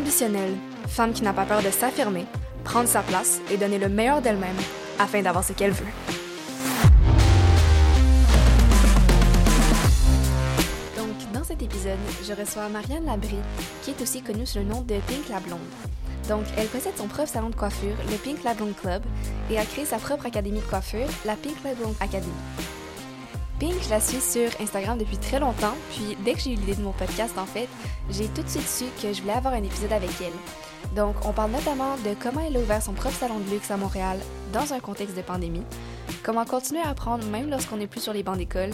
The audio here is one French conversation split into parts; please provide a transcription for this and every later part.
ambitionnelle, femme qui n'a pas peur de s'affirmer, prendre sa place et donner le meilleur d'elle-même afin d'avoir ce qu'elle veut. Donc, dans cet épisode, je reçois Marianne Labrie, qui est aussi connue sous le nom de Pink la Blonde. Donc, elle possède son propre salon de coiffure, le Pink la Blonde Club, et a créé sa propre académie de coiffure, la Pink la Blonde Academy. Pink, je la suis sur Instagram depuis très longtemps, puis dès que j'ai eu l'idée de mon podcast, en fait, j'ai tout de suite su que je voulais avoir un épisode avec elle. Donc, on parle notamment de comment elle a ouvert son propre salon de luxe à Montréal dans un contexte de pandémie, comment continuer à apprendre même lorsqu'on n'est plus sur les bancs d'école,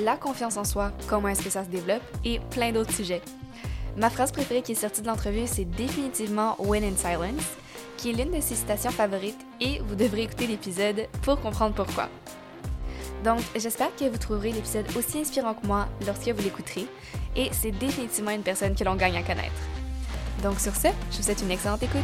la confiance en soi, comment est-ce que ça se développe, et plein d'autres sujets. Ma phrase préférée qui est sortie de l'entrevue, c'est définitivement Win in Silence, qui est l'une de ses citations favorites, et vous devrez écouter l'épisode pour comprendre pourquoi. Donc, j'espère que vous trouverez l'épisode aussi inspirant que moi lorsque vous l'écouterez, et c'est définitivement une personne que l'on gagne à connaître. Donc, sur ce, je vous souhaite une excellente écoute.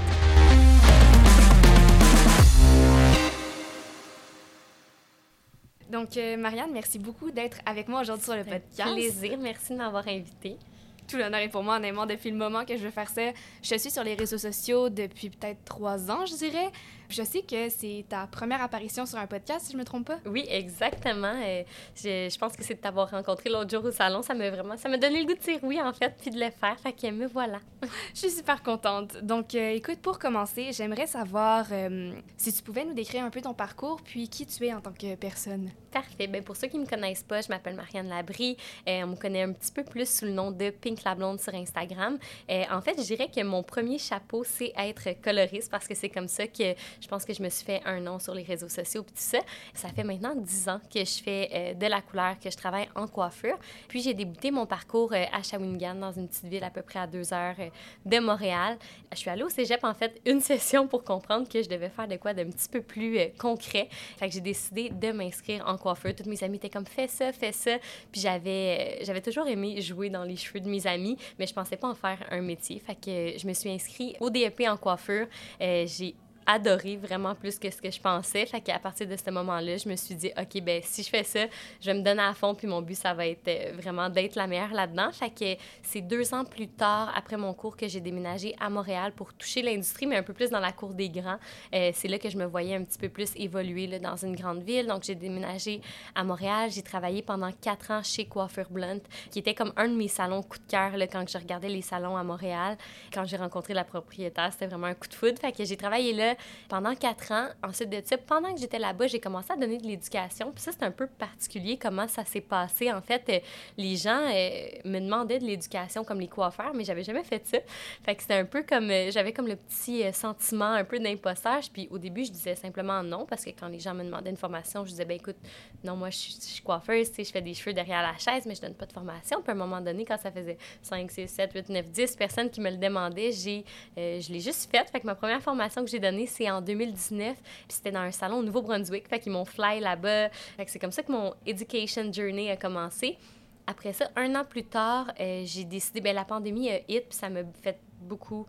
Donc, euh, Marianne, merci beaucoup d'être avec moi aujourd'hui sur le podcast. Plaisir, merci de m'avoir invitée tout l'honneur est pour moi, honnêtement, depuis le moment que je veux faire ça. Je suis sur les réseaux sociaux depuis peut-être trois ans, je dirais. Je sais que c'est ta première apparition sur un podcast, si je me trompe pas. Oui, exactement. Euh, je, je, pense que c'est de t'avoir rencontré l'autre jour au salon. Ça m'a vraiment... Ça m'a donné le goût de dire oui, en fait, puis de le faire. Fait que me voilà. je suis super contente. Donc, euh, écoute, pour commencer, j'aimerais savoir euh, si tu pouvais nous décrire un peu ton parcours, puis qui tu es en tant que personne. Parfait. Bien, pour ceux qui me connaissent pas, je m'appelle Marianne Labrie. on me connaît un petit peu plus sous le nom de Pink La Blonde sur Instagram. en fait, je dirais que mon premier chapeau, c'est être coloriste parce que c'est comme ça que je pense que je me suis fait un nom sur les réseaux sociaux puis tout ça. Ça fait maintenant dix ans que je fais euh, de la couleur, que je travaille en coiffure. Puis j'ai débuté mon parcours euh, à Shawinigan, dans une petite ville à peu près à deux heures euh, de Montréal. Je suis allée au cégep, en fait, une session pour comprendre que je devais faire de quoi d'un petit peu plus concret. Fait que j'ai décidé de m'inscrire en coiffure. Toutes mes amies étaient comme, fais ça, fais ça. Puis j'avais, j'avais toujours aimé jouer dans les cheveux de mes amis, mais je pensais pas en faire un métier. Fait que je me suis inscrite au DEP en coiffure. j'ai adoré vraiment plus que ce que je pensais. Fait qu'à partir de ce moment-là, je me suis dit, OK, ben si je fais ça, je me donner à fond, puis mon but, ça va être euh, vraiment d'être la meilleure là-dedans. Fait que c'est deux ans plus tard, après mon cours, que j'ai déménagé à Montréal pour toucher l'industrie, mais un peu plus dans la cour des grands. Euh, c'est là que je me voyais un petit peu plus évoluer là, dans une grande ville. Donc, j'ai déménagé à Montréal. J'ai travaillé pendant quatre ans chez Coiffure Blunt, qui était comme un de mes salons coup de cœur quand je regardais les salons à Montréal. Quand j'ai rencontré la propriétaire, c'était vraiment un coup de foudre. Fait que j'ai travaillé là pendant quatre ans. Ensuite de ça, pendant que j'étais là-bas, j'ai commencé à donner de l'éducation. Puis ça, c'est un peu particulier comment ça s'est passé. En fait, euh, les gens euh, me demandaient de l'éducation comme les coiffeurs, mais j'avais jamais fait ça. Fait que c'était un peu comme... Euh, j'avais comme le petit sentiment un peu d'impostage. Puis au début, je disais simplement non, parce que quand les gens me demandaient une formation, je disais, ben écoute, non, moi, je suis, coiffeuse, tu sais, je fais des cheveux derrière la chaise, mais je donne pas de formation. Puis à un moment donné, quand ça faisait 5, 6, 7, 8, 9, 10 personnes qui me le demandaient, j'ai, je l'ai juste faite. Fait que ma première formation que j'ai donnée, c'est en 2019. Puis c'était dans un salon au Nouveau-Brunswick. Fait qu'ils m'ont fly là-bas. Fait que c'est comme ça que mon education journey a commencé. Après ça, un an plus tard, euh, j'ai décidé, ben la pandémie a hit, puis ça m'a fait beaucoup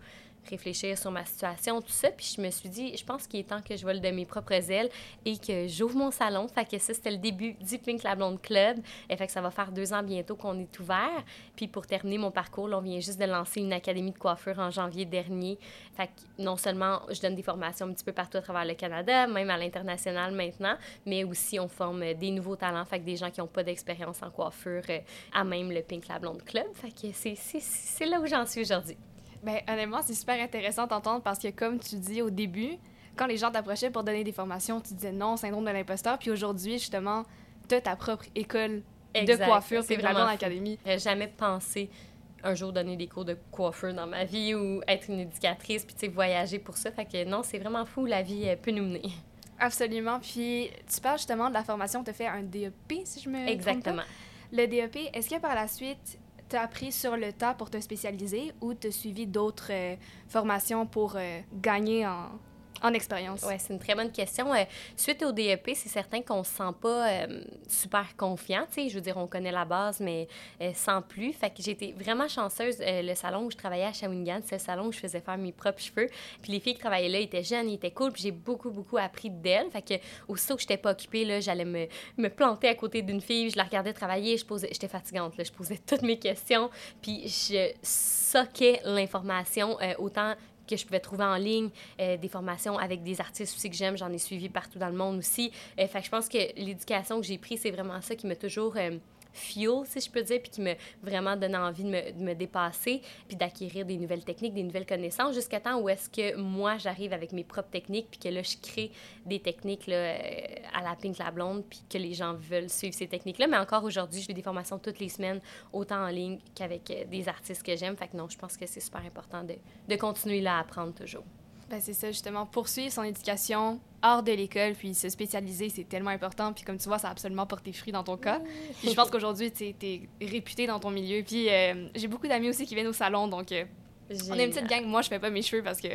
réfléchir sur ma situation, tout ça. Puis je me suis dit, je pense qu'il est temps que je vole de mes propres ailes et que j'ouvre mon salon. Fait que ça, c'était le début du Pink La Blonde Club. Et fait que ça va faire deux ans bientôt qu'on est ouvert. Puis pour terminer mon parcours, on vient juste de lancer une académie de coiffure en janvier dernier. Fait que non seulement je donne des formations un petit peu partout à travers le Canada, même à l'international maintenant, mais aussi on forme des nouveaux talents. Fait que des gens qui n'ont pas d'expérience en coiffure euh, à même le Pink La Blonde Club. Fait que c'est là où j'en suis aujourd'hui. Ben, honnêtement, c'est super intéressant d'entendre parce que, comme tu dis au début, quand les gens t'approchaient pour donner des formations, tu disais non, syndrome de l'imposteur. Puis aujourd'hui, justement, tu as ta propre école de coiffure, c'est vraiment l'académie. J'ai jamais pensé un jour donner des cours de coiffure dans ma vie ou être une éducatrice, puis tu sais, voyager pour ça. Fait que non, c'est vraiment fou, la vie peut nous mener. Absolument. Puis tu parles justement de la formation, tu as fait un DEP, si je me Exactement. Le DEP, est-ce que par la suite, t'as appris sur le tas pour te spécialiser ou t'as suivi d'autres euh, formations pour euh, gagner en, en expérience? Oui, c'est une très bonne question. Euh, suite au DEP, c'est certain qu'on ne se sent pas euh, super confiant. Je veux dire, on connaît la base, mais euh, sans plus. Fait que j'étais vraiment chanceuse. le salon où je travaillais à Shawinigan, c'est le salon où je faisais faire mes propres cheveux. Puis les filles qui travaillaient là étaient jeunes, étaient cool. Puis j'ai beaucoup, beaucoup appris d'elles. Fait que aussitôt que je n'étais pas occupée, j'allais me, me, planter à côté d'une fille. Je la regardais travailler. Je posais, j'étais fatigante. Là, je posais toutes mes questions. Puis je soquais l'information autant que je pouvais trouver en ligne, euh, des formations avec des artistes aussi que j'aime, j'en ai suivi partout dans le monde aussi. Euh, fait que je pense que l'éducation que j'ai prise, c'est vraiment ça qui m'a toujours euh, fuel, si je peux dire, puis qui m'a vraiment donné envie de me, de me dépasser, puis d'acquérir des nouvelles techniques, des nouvelles connaissances, jusqu'à temps où est-ce que moi, j'arrive avec mes propres techniques, puis que là, je crée des techniques là, euh, à la Pink La Blonde, puis que les gens veulent suivre ces techniques-là. Mais encore aujourd'hui, je fais des formations toutes les semaines, autant en ligne qu'avec euh, des artistes que j'aime. Fait que non, je pense que c'est super important de, de continuer là à apprendre toujours. Ben, c'est ça, justement, poursuivre son éducation hors de l'école, puis se spécialiser, c'est tellement important. Puis comme tu vois, ça a absolument porté fruit dans ton cas. Puis je pense qu'aujourd'hui, tu es réputé dans ton milieu. Puis euh, j'ai beaucoup d'amis aussi qui viennent au salon, donc euh, on est une petite gang. Moi, je fais pas mes cheveux parce que...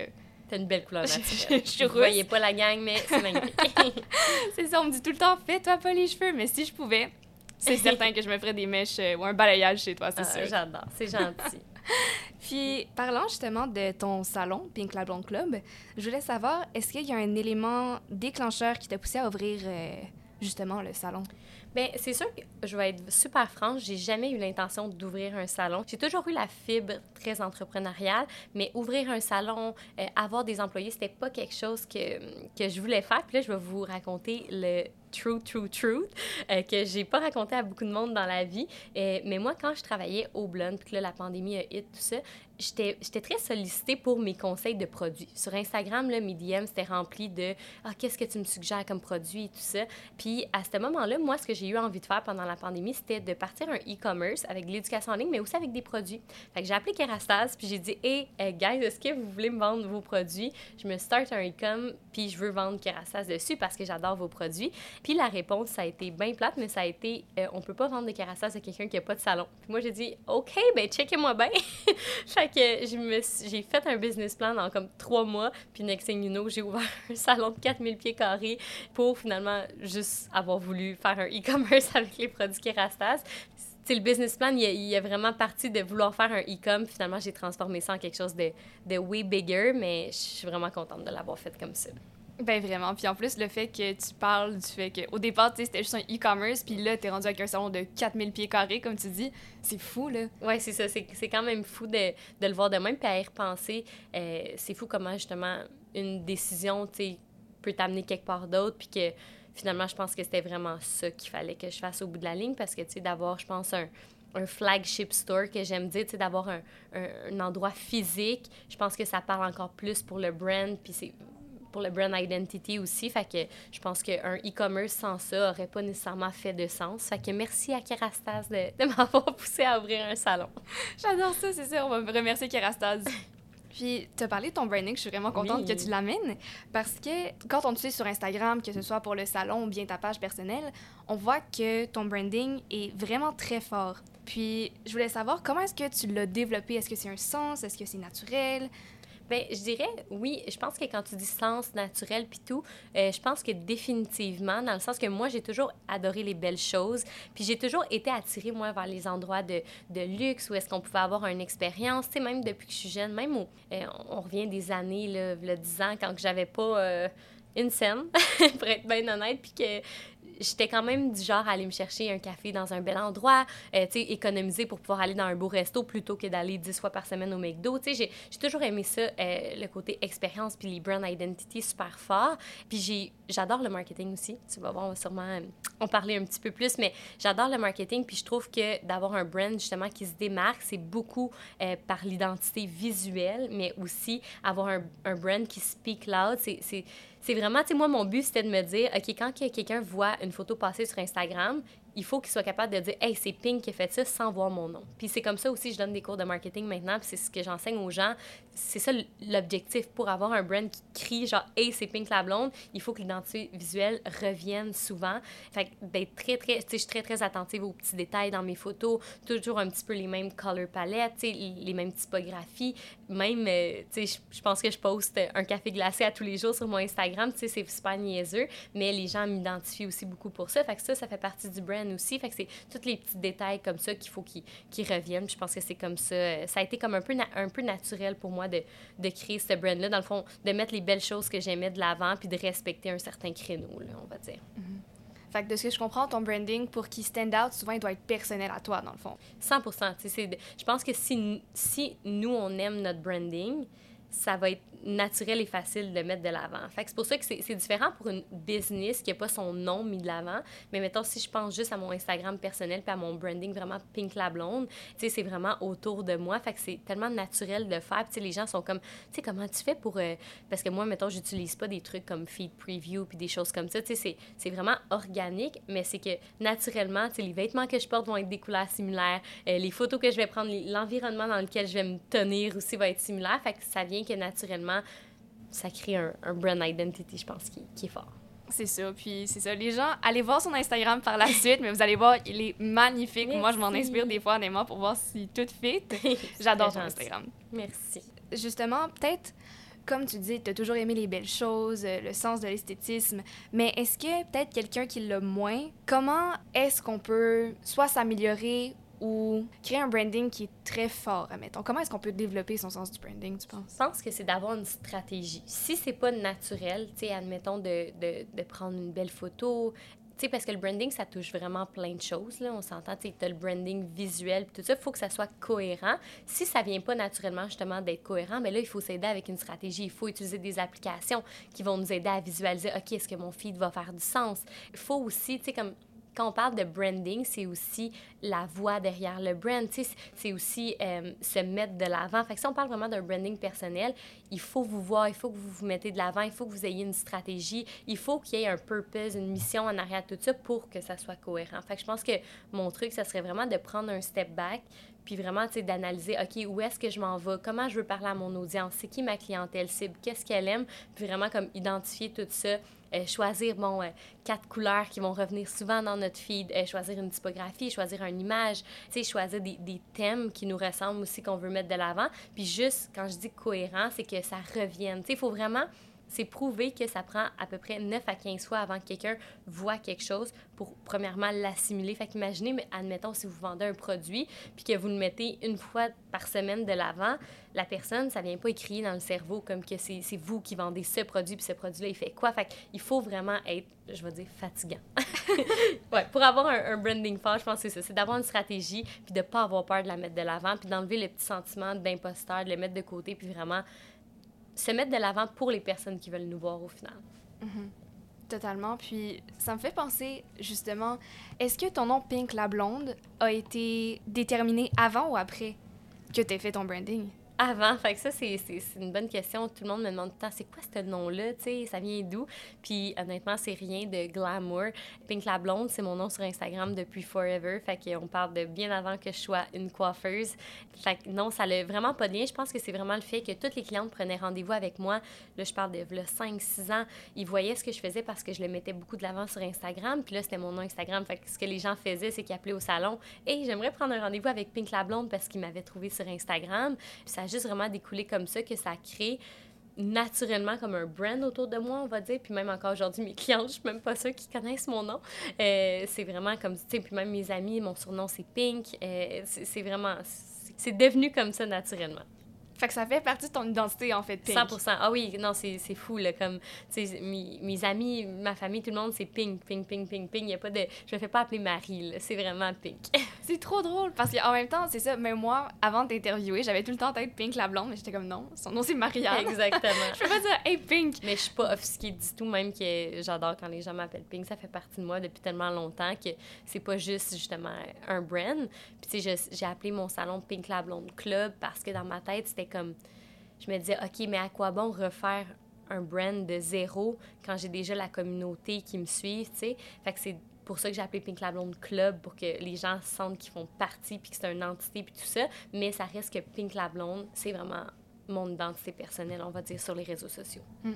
T'as une belle couleur naturelle. je suis Vous voyez pas la gang, mais c'est magnifique. c'est ça, on me dit tout le temps, fais-toi pas les cheveux. Mais si je pouvais, c'est certain que je me ferais des mèches euh, ou un balayage chez toi, c'est ah, sûr. J'adore, c'est gentil. Puis, parlant justement de ton salon, Pink Blonde Club, je voulais savoir, est-ce qu'il y a un élément déclencheur qui t'a poussé à ouvrir euh, justement le salon? Bien, c'est sûr que je vais être super franche, j'ai jamais eu l'intention d'ouvrir un salon. J'ai toujours eu la fibre très entrepreneuriale, mais ouvrir un salon, euh, avoir des employés, c'était pas quelque chose que, que je voulais faire. Puis là, je vais vous raconter le true, true, true, euh, que j'ai pas raconté à beaucoup de monde dans la vie. Euh, mais moi, quand je travaillais au Blonde, puis là, la pandémie a hit, tout ça, j'étais très sollicitée pour mes conseils de produits. Sur Instagram, là, mes DM, c'était rempli de « Ah, qu'est-ce que tu me suggères comme produit? » et tout ça. Puis à ce moment-là, moi, ce que j'ai eu envie de faire pendant la pandémie, c'était de partir un e-commerce avec de l'éducation en ligne, mais aussi avec des produits. Fait que j'ai appelé Kerastase, puis j'ai dit « Hey, uh, guys, est-ce que vous voulez me vendre vos produits? Je me start un e-com, puis je veux vendre Kerastase dessus parce que j'adore vos produits. » Puis la réponse, ça a été bien plate, mais ça a été euh, On peut pas vendre de Kerastase à quelqu'un qui a pas de salon. » Puis moi, j'ai dit « OK, ben checkez-moi bien. » Fait j'ai fait un business plan dans comme trois mois, puis next thing you know, j'ai ouvert un salon de 4000 pieds carrés pour finalement juste avoir voulu faire un e-commerce avec les produits Kerastase le business plan, il y, a, vraiment parti de vouloir faire un e-com. Finalement, j'ai transformé ça en quelque chose de, de way bigger, mais je suis vraiment contente de l'avoir fait comme ça. Ben vraiment. Puis en plus, le fait que tu parles du fait qu'au départ, c'était juste un e-commerce, puis là, tu es rendu avec un salon de 4000 pieds carrés, comme tu dis, c'est fou, là. Ouais, c'est ça. C'est quand même fou de, de, le voir de même, puis à y repenser. Euh, c'est fou comment, justement, une décision, tu peut t'amener quelque part d'autre, puis que finalement, je pense que c'était vraiment ça qu'il fallait que je fasse au bout de la ligne, parce que, tu sais, d'avoir, je pense, un un flagship store que j'aime dire, tu sais, d'avoir un, un, un, endroit physique, je pense que ça parle encore plus pour le brand, puis c'est pour le brand identity aussi. Fait que je pense qu'un e-commerce sans ça aurait pas nécessairement fait de sens. Fait que merci à Kerastase de, de m'avoir poussé à ouvrir un salon. J'adore ça, c'est ça. On va me remercier Kerastase. Puis, tu as parlé de ton branding, je suis vraiment contente que tu l'amènes parce que quand on te suit sur Instagram, que ce soit pour le salon ou bien ta page personnelle, on voit que ton branding est vraiment très fort. Puis, je voulais savoir comment est-ce que tu l'as développé? Est-ce que c'est un sens? Est-ce que c'est naturel? Bien, je dirais, oui, je pense que quand tu dis sens naturel puis tout, euh, je pense que définitivement, dans le sens que moi, j'ai toujours adoré les belles choses, puis j'ai toujours été attirée, moi, vers les endroits de, de luxe où est-ce qu'on pouvait avoir une expérience, tu sais, même depuis que je suis jeune, même où euh, on revient des années, là, le 10 ans, quand j'avais pas... Euh, une scène, pour être bien honnête, puis que j'étais quand même du genre à aller me chercher un café dans un bel endroit, euh, tu sais, économiser pour pouvoir aller dans un beau resto plutôt que d'aller dix fois par semaine au McDo. Tu sais, j'ai toujours aimé ça, euh, le côté expérience puis les brand identity super fort. Puis j'adore le marketing aussi. Tu vas voir, on va sûrement euh, en parler un petit peu plus, mais j'adore le marketing puis je trouve que d'avoir un brand justement qui se démarque, c'est beaucoup par l'identité visuelle, mais aussi avoir un, un brand qui speak loud. C'est vraiment, tu sais, moi, mon but, c'était de me dire, OK, quand quelqu'un voit une photo passer sur Instagram, il faut qu'il soit capable de dire Hey, c'est Pink qui a fait ça sans voir mon nom. Puis c'est comme ça aussi, je donne des cours de marketing maintenant, puis c'est ce que j'enseigne aux gens. C'est ça l'objectif pour avoir un brand qui crie genre Hey, c'est Pink la blonde, il faut que l'identité visuelle revienne souvent. Fait d'être très, très, tu sais, je suis très, très attentive aux petits détails dans mes photos, toujours un petit peu les mêmes color palettes, tu sais, les mêmes typographies. Même, euh, tu sais, je pense que je poste un café glacé à tous les jours sur mon Instagram, tu sais, c'est super niaiseux, mais les gens m'identifient aussi beaucoup pour ça. Fait que ça, ça fait partie du brand aussi. Fait que c'est tous les petits détails comme ça qu'il faut qu'ils reviennent. je pense que c'est comme ça. Ça a été comme un peu, un peu naturel pour moi de, de créer ce brand-là. Dans le fond, de mettre les belles choses que j'aimais de l'avant puis de respecter un certain créneau, là, on va dire. Mm-hmm. Fait que de ce que je comprends, ton branding, pour qu'il stand out, souvent, il doit être personnel à toi, dans le fond. 100 Je pense que si, si nous, on aime notre branding, ça va être naturel et facile de mettre de l'avant. Fait c'est pour ça que c'est différent pour une business qui n'a pas son nom mis de l'avant. Mais mettons, si je pense juste à mon Instagram personnel puis à mon branding vraiment Pink la blonde, tu sais, c'est vraiment autour de moi. Fait que c'est tellement naturel de faire. Tu sais, les gens sont comme, tu sais, comment tu fais pour... Euh, parce que moi, mettons, j'utilise pas des trucs comme feed preview puis des choses comme ça. Tu sais, c'est vraiment organique, mais c'est que naturellement, tu sais, les vêtements que je porte vont être des couleurs similaires. Euh, les photos que je vais prendre, l'environnement dans lequel je vais me tenir aussi va être similaire. Fait que ça vient que naturellement, ça crée un, brand identity, je pense, qui, qui est fort. C'est ça. Puis c'est ça. Les gens, allez voir son Instagram par la suite, mais vous allez voir, il est magnifique. Moi, je m'en inspire des fois, honnêtement, pour voir si tout fit. J'adore ton Instagram. Merci. Justement, peut-être, comme tu dis, tu as toujours aimé les belles choses, euh, le sens de l'esthétisme, mais est-ce que peut-être quelqu'un qui l'a moins, comment est-ce qu'on peut soit s'améliorer ou créer un branding qui est très fort, admettons? Comment est-ce qu'on peut développer son sens du branding, tu penses? Je pense que c'est d'avoir une stratégie. Si c'est pas naturel, tu sais, admettons de, de, de, prendre une belle photo, tu sais, parce que le branding, ça touche vraiment plein de choses, là. On s'entend, tu as le branding visuel, tout ça, il faut que ça soit cohérent. Si ça vient pas naturellement, justement, d'être cohérent, mais là, il faut s'aider avec une stratégie. Il faut utiliser des applications qui vont nous aider à visualiser, OK, est-ce que mon feed va faire du sens? Il faut aussi, tu sais, comme quand on parle de branding, c'est aussi la voix derrière le brand. C'est aussi euh, se mettre de l'avant. Fait si on parle vraiment d'un branding personnel, il faut vous voir, il faut que vous vous mettez de l'avant, il faut que vous ayez une stratégie, il faut qu'il y ait un purpose, une mission en arrière de tout ça pour que ça soit cohérent. Fait je pense que mon truc, ça serait vraiment de prendre un step back puis vraiment, tu sais, d'analyser, OK, où est-ce que je m'en vais, comment je veux parler à mon audience, c'est qui ma clientèle cible, qu'est-ce qu'elle aime, puis vraiment comme identifier tout ça, euh, choisir, bon, euh, quatre couleurs qui vont revenir souvent dans notre feed, euh, choisir une typographie, choisir une image, tu sais, choisir des, des, thèmes qui nous ressemblent aussi, qu'on veut mettre de l'avant. Puis juste, quand je dis cohérent, c'est que ça revienne. Tu sais, il faut vraiment c'est prouvé que ça prend à peu près 9 à 15 fois avant que quelqu'un voit quelque chose pour, premièrement, l'assimiler. Fait qu'imaginez, admettons, si vous vendez un produit, puis que vous le mettez une fois par semaine de l'avant, la personne, ça vient pas écrire dans le cerveau comme que c'est vous qui vendez ce produit, puis ce produit-là, il fait quoi? Fait qu'il faut vraiment être, je vais dire, fatigant. ouais, pour avoir un, branding fort, je pense que c'est ça. C'est d'avoir une stratégie, puis de pas avoir peur de la mettre de l'avant, puis d'enlever le petit sentiment d'imposteur, de le mettre de côté, puis vraiment se mettre de l'avant pour les personnes qui veulent nous voir au final. Mhm. Totalement. Puis ça me fait penser justement, est-ce que ton nom Pink la blonde a été déterminé avant ou après que tu aies fait ton branding? Avant. Fait que ça, c'est une bonne question. Tout le monde me demande tout le temps, c'est quoi ce nom-là? Tu sais, ça vient d'où? Puis honnêtement, c'est rien de glamour. Pink la blonde, c'est mon nom sur Instagram depuis forever. Fait qu'on parle de bien avant que je sois une coiffeuse. Fait que non, ça l'a vraiment pas de lien. Je pense que c'est vraiment le fait que toutes les clientes prenaient rendez-vous avec moi. Là, je parle de 5-6 ans. Ils voyaient ce que je faisais parce que je le mettais beaucoup de l'avant sur Instagram. Puis là, c'était mon nom Instagram. Fait que ce que les gens faisaient, c'est qu'ils appelaient au salon. Et j'aimerais prendre un rendez-vous avec Pink la blonde parce qu'ils m'avaient trouvé sur Instagram. Puis ça juste vraiment découlé comme ça, que ça crée naturellement comme un brand autour de moi, on va dire. Puis même encore aujourd'hui, mes clients, je suis même pas sûre qu'ils connaissent mon nom. Euh, c'est vraiment comme, tu sais, puis même mes amis, mon surnom, c'est Pink. Euh, c'est vraiment, c'est devenu comme ça naturellement. Fait que ça fait partie de ton identité, en fait, Pink. 100 Ah oui, non, c'est fou, là. Comme, tu sais, mes, mes, amis, ma famille, tout le monde, c'est Pink, Pink, Pink, Pink, Pink. Y a pas de... Je me fais pas appeler Marie. C'est vraiment Pink. c'est trop drôle, parce qu'en même temps, c'est ça, mais moi, avant de t'interviewer, j'avais tout le temps en tête Pink la blonde, mais j'étais comme non, son nom, c'est Marianne. Exactement. je peux pas dire « Hey, Pink ». Mais je suis pas offusquée du tout, même que j'adore quand les gens m'appellent Pink. Ça fait partie de moi depuis tellement longtemps que c'est pas juste, justement, un brand. Puis, tu sais, j'ai appelé mon salon Pink la blonde club parce que dans ma tête, c'était comme je me disais, OK, mais à quoi bon refaire un brand de zéro quand j'ai déjà la communauté qui me suit, tu sais? Fait que c'est pour ça que j'ai appelé Pink La Blonde Club, pour que les gens sentent qu'ils font partie, puis que c'est une entité, puis tout ça. Mais ça reste que Pink La Blonde, c'est vraiment mon identité personnelle, on va dire, sur les réseaux sociaux. Hmm.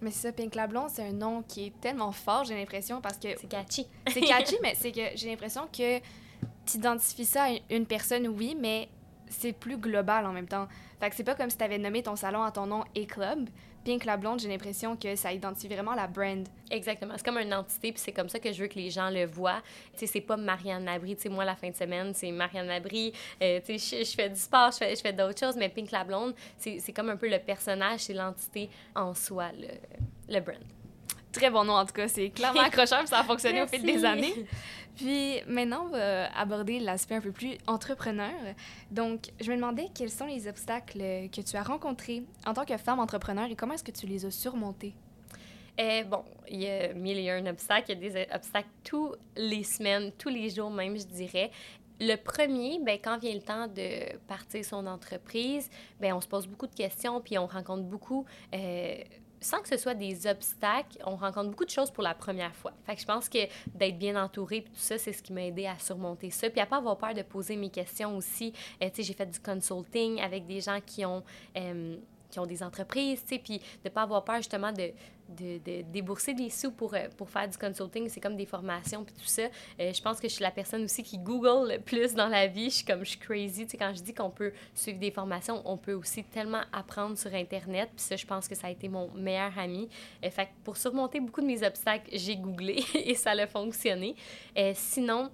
Mais c'est ça, Pink La Blonde, c'est un nom qui est tellement fort, j'ai l'impression, parce que... C'est catchy. c'est catchy, mais c'est que j'ai l'impression que tu identifies ça à une personne, oui, mais c'est plus global en même temps. Fait que c'est pas comme si tu avais nommé ton salon à ton nom et club. Pink la blonde, j'ai l'impression que ça identifie vraiment la brand. Exactement. C'est comme une entité, puis c'est comme ça que je veux que les gens le voient. Tu sais, c'est pas Marianne Labrie. Tu sais, moi, la fin de semaine, c'est Marianne Labrie. Euh, tu sais, je, fais du sport, je fais, je fais d'autres choses, mais Pink la blonde, c'est comme un peu le personnage, c'est l'entité en soi, le, le brand. Très bon nom, en tout cas. C'est clairement accrocheur, ça a fonctionné au fil des années. Puis maintenant, on va aborder l'aspect un peu plus entrepreneur. Donc, je me demandais quels sont les obstacles que tu as rencontrés en tant que femme entrepreneur et comment est-ce que tu les as surmontés? Eh, bon, il y a mille et un obstacles. Il y a des obstacles tous les semaines, tous les jours même, je dirais. Le premier, ben, quand vient le temps de partir son entreprise, ben, on se pose beaucoup de questions, puis on rencontre beaucoup euh, sans que ce soit des obstacles, on rencontre beaucoup de choses pour la première fois. Fait que je pense que d'être bien entouré tout ça, c'est ce qui m'a aidé à surmonter ça. Puis à pas avoir peur de poser mes questions aussi. Euh, tu sais, j'ai fait du consulting avec des gens qui ont... Euh, qui ont des entreprises, tu sais, puis de pas avoir peur justement de, de, de, débourser des sous pour, euh, pour faire du consulting. C'est comme des formations, puis tout ça. Euh, je pense que je suis la personne aussi qui Google le plus dans la vie. Je suis comme, je suis crazy. Tu sais, quand je dis qu'on peut suivre des formations, on peut aussi tellement apprendre sur Internet. Puis ça, je pense que ça a été mon meilleur ami. Euh, fait pour surmonter beaucoup de mes obstacles, j'ai googlé et ça a fonctionné. sinon,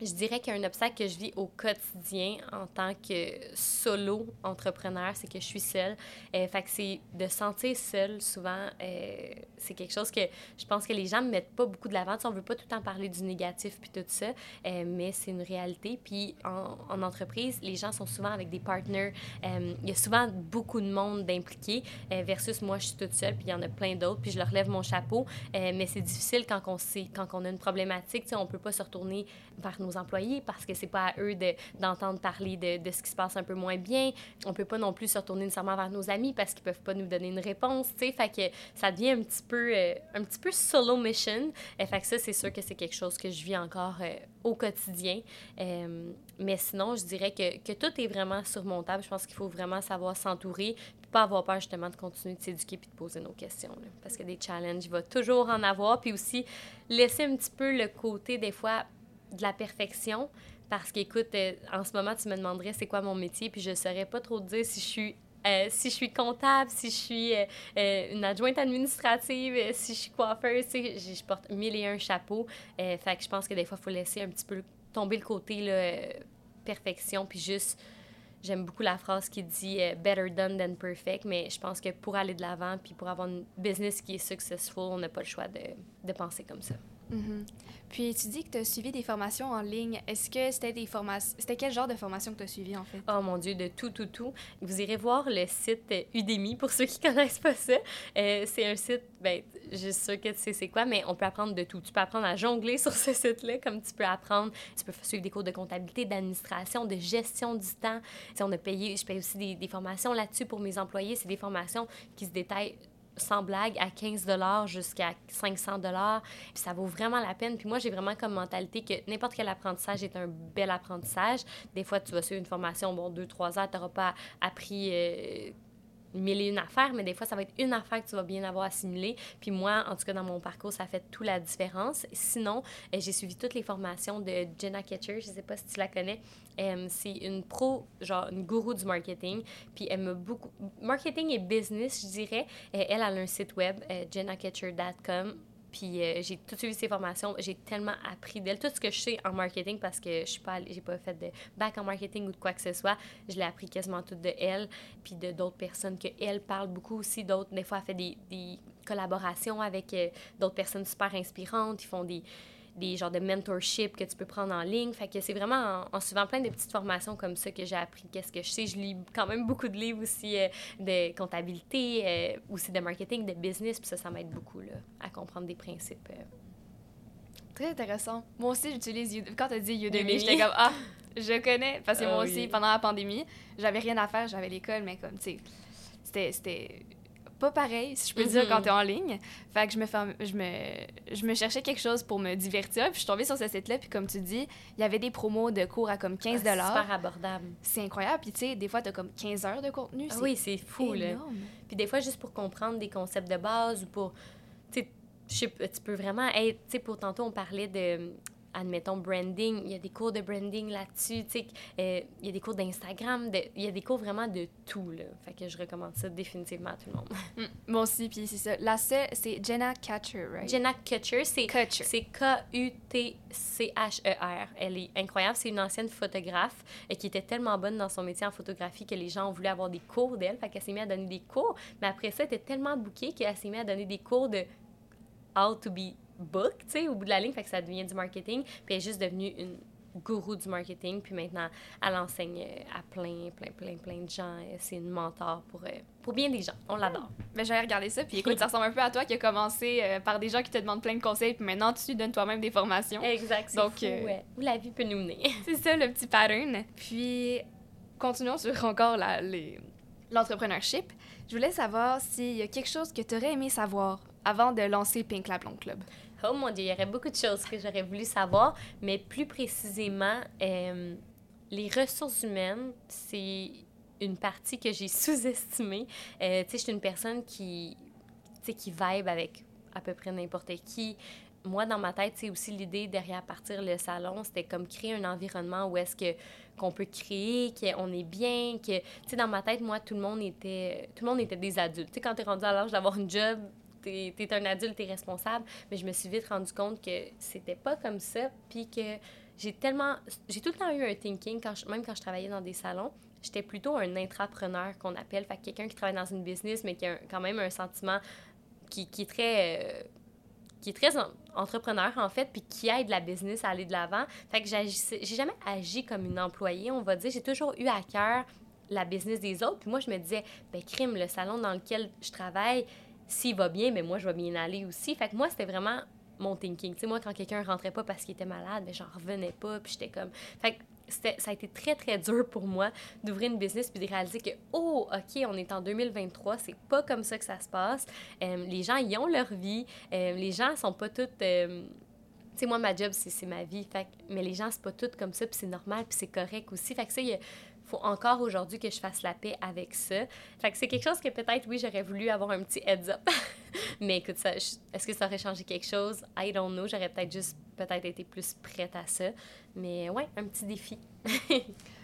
je dirais qu'il y a un obstacle que je vis au quotidien en tant que solo entrepreneur, c'est que je suis seule. Euh, fait que c'est de sentir seule, souvent, euh, c'est quelque chose que je pense que les gens ne mettent pas beaucoup de l'avant. On ne veut pas tout le temps parler du négatif puis tout ça, euh, mais c'est une réalité. Puis en, en, entreprise, les gens sont souvent avec des partenaires. Euh, il y a souvent beaucoup de monde d'impliqués versus moi, je suis toute seule, puis il y en a plein d'autres, puis je leur lève mon chapeau. mais c'est difficile quand on, sait, quand on a une problématique. On ne peut pas se retourner vers nos employés parce que c'est pas à eux d'entendre parler de, de, ce qui se passe un peu moins bien. On peut pas non plus se retourner nécessairement vers nos amis parce qu'ils peuvent pas nous donner une réponse, tu sais. Fait que ça devient un petit peu, euh, un petit peu solo mission. et fait que ça, c'est sûr que c'est quelque chose que je vis encore euh, au quotidien. Euh, mais sinon, je dirais que, que, tout est vraiment surmontable. Je pense qu'il faut vraiment savoir s'entourer pas avoir peur justement de continuer de s'éduquer puis de poser nos questions. parce que des challenges, il va toujours en avoir. Puis aussi, laisser un petit peu le côté, des fois, de la perfection parce qu'écoute, euh, en ce moment, tu me demanderais c'est quoi mon métier, puis je ne saurais pas trop te dire si je suis euh, si je suis comptable, si je suis euh, une adjointe administrative, si je suis coiffeuse, je, je porte mille et un chapeaux. fait que je pense que des fois, il faut laisser un petit peu tomber le côté là, perfection, puis juste, j'aime beaucoup la phrase qui dit better done than perfect, mais je pense que pour aller de l'avant, puis pour avoir une business qui est successful, on n'a pas le choix de, de penser comme ça. Mm-hmm. Puis tu dis que tu as suivi des formations en ligne. Est-ce que c'était des formations. C'était quel genre de formation que tu as suivi en fait? Oh mon Dieu, de tout, tout, tout. Vous irez voir le site Udemy pour ceux qui connaissent pas ça. Euh, c'est un site, ben, je suis sûre que tu sais c'est quoi, mais on peut apprendre de tout. Tu peux apprendre à jongler sur ce site-là, comme tu peux apprendre. Tu peux suivre des cours de comptabilité, d'administration, de gestion du temps. Si on a payé, je paye aussi des formations là-dessus pour mes employés. C'est des formations qui se détaillent sans blague, à 15 jusqu'à 500 Puis ça vaut vraiment la peine. Puis moi, j'ai vraiment comme mentalité que n'importe quel apprentissage est un bel apprentissage. Des fois, tu vas suivre une formation, bon, deux, trois heures, tu n'auras pas appris... Euh, mille et une affaires, mais des fois, ça va être une affaire que tu vas bien avoir assimilée. Puis moi, en tout cas, dans mon parcours, ça fait toute la différence. Sinon, euh, j'ai suivi toutes les formations de Jenna Ketcher. Je ne sais pas si tu la connais. Euh, c'est une pro, genre une gourou du marketing. Puis elle m'a beaucoup... Marketing et business, je dirais. Euh, elle a un site web, jennaketcher.com puis euh, j'ai tout suivi ses formations. J'ai tellement appris d'elle. Tout ce que je sais en marketing, parce que je suis pas, pas fait de bac en marketing ou de quoi que ce soit, je l'ai appris quasiment tout de elle, puis de d'autres personnes que elle parle beaucoup aussi. D'autres, des fois, elle fait des, des collaborations avec euh, d'autres personnes super inspirantes. Ils font des des genres de mentorship que tu peux prendre en ligne. Fait que c'est vraiment en, suivant plein de petites formations comme ça que j'ai appris qu'est-ce que je sais. Je lis quand même beaucoup de livres aussi euh, de comptabilité, euh, aussi de marketing, de business, puis ça, ça m'aide beaucoup là, à comprendre des principes. Euh. Très intéressant. Moi aussi, j'utilise. Quand tu as dit Udemy, j'étais comme Ah, je connais. Parce que moi ah aussi, pendant la pandémie, j'avais rien à faire, j'avais l'école, mais comme, tu sais, c'était pas pareil, si je peux dire, quand Mhm. t'es en ligne. Fait que je me, fais- je, me, je me cherchais quelque chose pour me divertir. Puis je suis tombée sur ce site-là. Puis comme tu dis, il y avait des promos de cours à comme 15 Ah, Super abordable. C'est incroyable. Puis tu sais, des fois, t'as comme 15 heures de contenu. Ah c'est oui, c'est fou, là. Puis des fois, juste pour comprendre des concepts de base ou pour. Tu sais, tu peux vraiment être. Tu sais, pour tantôt, on parlait de. Admettons, branding. Il y a des cours de branding là-dessus. Tu sais, euh, il y a des cours d'Instagram. de- Il y a des cours vraiment de tout, là. Fait que je recommande ça définitivement à tout le monde. Mm, Moi aussi, puis c'est ça. La seule, c'est Jenna Catcher, right? Jenna Kutcher, c'est. Kutcher. C'est K-U-T-C-H-E-R. E Elle est incroyable. C'est une ancienne photographe euh, qui était tellement bonne dans son métier en photographie que les gens ont voulu avoir des cours d'elle. Fait qu'elle s'est mise à donner des cours. Mais après ça, elle était tellement bookée qu'elle s'est mise à donner des cours de how to be booked, tu sais, au bout de la ligne. Fait que ça devient du marketing. Puis elle est juste devenue une gourou du marketing. Puis maintenant, elle enseigne euh, à plein, plein, plein, plein de gens. Euh, C'est une mentor pour, euh, pour bien des gens. On l'adore. Ben, j'allais regarder ça. Puis écoute, ça ressemble un peu à toi qui a commencé par des gens qui te demandent plein de conseils. Puis maintenant, tu donnes toi-même des formations. Exact. Donc, fou, euh, ouais. Où la vie peut nous mener. C'est ça le petit pattern. Puis, continuons sur encore l'entrepreneurship. Je voulais savoir s'il y a quelque chose que tu aurais aimé savoir avant de lancer Pink La Blonde Club. Oh mon Dieu, il y aurait beaucoup de choses que j'aurais voulu savoir, mais plus précisément, euh, les ressources humaines, c'est une partie que j'ai sous-estimée. Euh, tu sais, je suis une personne qui, qui vibe avec à peu près n'importe qui. Moi, dans ma tête, c'est aussi l'idée derrière partir le salon, c'était comme créer un environnement où est-ce que qu'on peut créer, qu'on est bien, que tu sais dans ma tête, moi tout le monde était tout le monde était des adultes. Tu sais quand tu es rendu à l'âge d'avoir une job, tu es, un adulte, tu es responsable, mais je me suis vite rendu compte que c'était pas comme ça, puis que j'ai tellement j'ai tout le temps eu un thinking quand même quand je travaillais dans des salons, j'étais plutôt un intrapreneur qu'on appelle, fait que quelqu'un qui travaille dans une business mais qui a quand même un sentiment qui, qui est très euh, qui est très en- entrepreneur en fait, puis qui aide la business à aller de l'avant. Fait que j'ai jamais agi comme une employée, on va dire. J'ai toujours eu à cœur la business des autres. Puis moi, je me disais, ben crime, le salon dans lequel je travaille, s'il va bien, mais moi, je vais bien aller aussi. Fait que moi, c'était vraiment mon thinking. Tu sais, moi, quand quelqu'un rentrait pas parce qu'il était malade, ben j'en revenais pas, puis j'étais comme... Fait que c'était- ça a été très, très dur pour moi d'ouvrir une business puis de réaliser que, oh, OK, on est en 2023, c'est pas comme ça que ça se passe. Euh, les gens, ils ont leur vie. Euh, les gens sont pas toutes... euh, tu moi, ma job, c'est ma vie. Fait, mais les gens, c'est pas toutes comme ça, puis c'est normal, puis c'est correct aussi. Fait que ça, faut encore aujourd'hui que je fasse la paix avec ça. Fait que c'est quelque chose que peut-être, oui, j'aurais voulu avoir un petit heads up. mais écoute, ça, est-ce que ça aurait changé quelque chose? I don't know. J'aurais peut-être juste, peut-être été plus prête à ça. Mais ouais, un petit défi.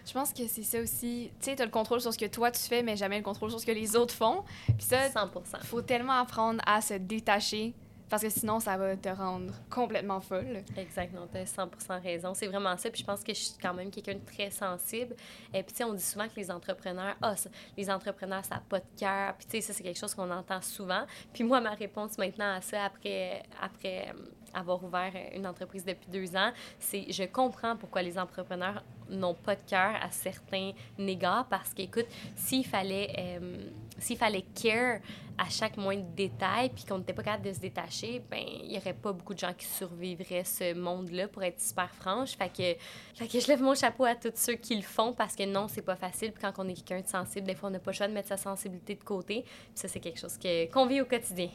Je pense que c'est ça aussi. Tu sais, tu as le contrôle sur ce que toi tu fais, mais jamais le contrôle sur ce que les autres font. Puis ça, 100 faut tellement apprendre à se détacher parce que sinon, ça va te rendre complètement folle. Exactement, tu as 100 raison. C'est vraiment ça. Puis je pense que je suis quand même quelqu'un de très sensible. Et puis, tu sais, on dit souvent que les entrepreneurs, ah, les entrepreneurs, ça n'a pas de cœur. Puis, tu sais, ça, c'est quelque chose qu'on entend souvent. Puis, moi, ma réponse maintenant à ça, après, après euh, avoir ouvert une entreprise depuis deux ans, c'est je comprends pourquoi les entrepreneurs n'ont pas de cœur à certains égards. Parce qu'écoute, s'il fallait, euh, s'il fallait care à chaque moindre détail, puis qu'on n'était pas capable de se détacher, ben il n'y aurait pas beaucoup de gens qui survivraient ce monde-là, pour être super franche. Fait que, je lève mon chapeau à tous ceux qui le font, parce que non, c'est pas facile. Quand on est quelqu'un de sensible, des fois, on n'a pas le choix de mettre sa sensibilité de côté. Ça, c'est quelque chose que, qu'on vit au quotidien.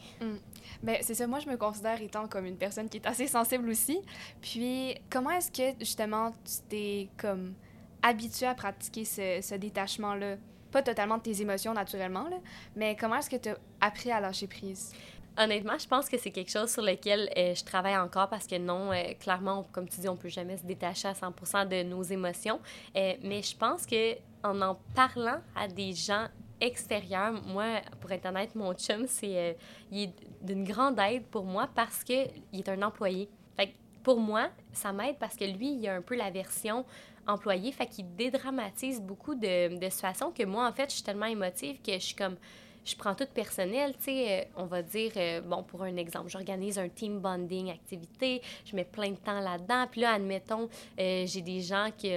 Ben, c'est ça, moi je me considère étant comme une personne qui est assez sensible aussi. Puis comment est-ce que justement tu t'es comme habitué à pratiquer ce, ce détachement-là? Pas totalement de tes émotions naturellement, là, mais comment est-ce que tu as appris à lâcher prise? Honnêtement, je pense que c'est quelque chose sur lequel euh, je travaille encore parce que non, euh, clairement, comme tu dis, on peut jamais se détacher à 100% de nos émotions. Euh, mais je pense que en en parlant à des gens extérieurs, moi, pour être honnête, mon chum, c'est il est d'une grande aide pour moi parce que il est un employé. Fait que pour moi, ça m'aide parce que lui, il a un peu la version employé, fait qu'il dédramatise beaucoup de, de situations que moi, en fait, je suis tellement émotive que je suis comme je prends tout personnel, tu sais, euh, on va dire, euh, bon, pour un exemple, j'organise un team bonding activité, je mets plein de temps là-dedans, puis là, admettons, euh, j'ai des gens qui,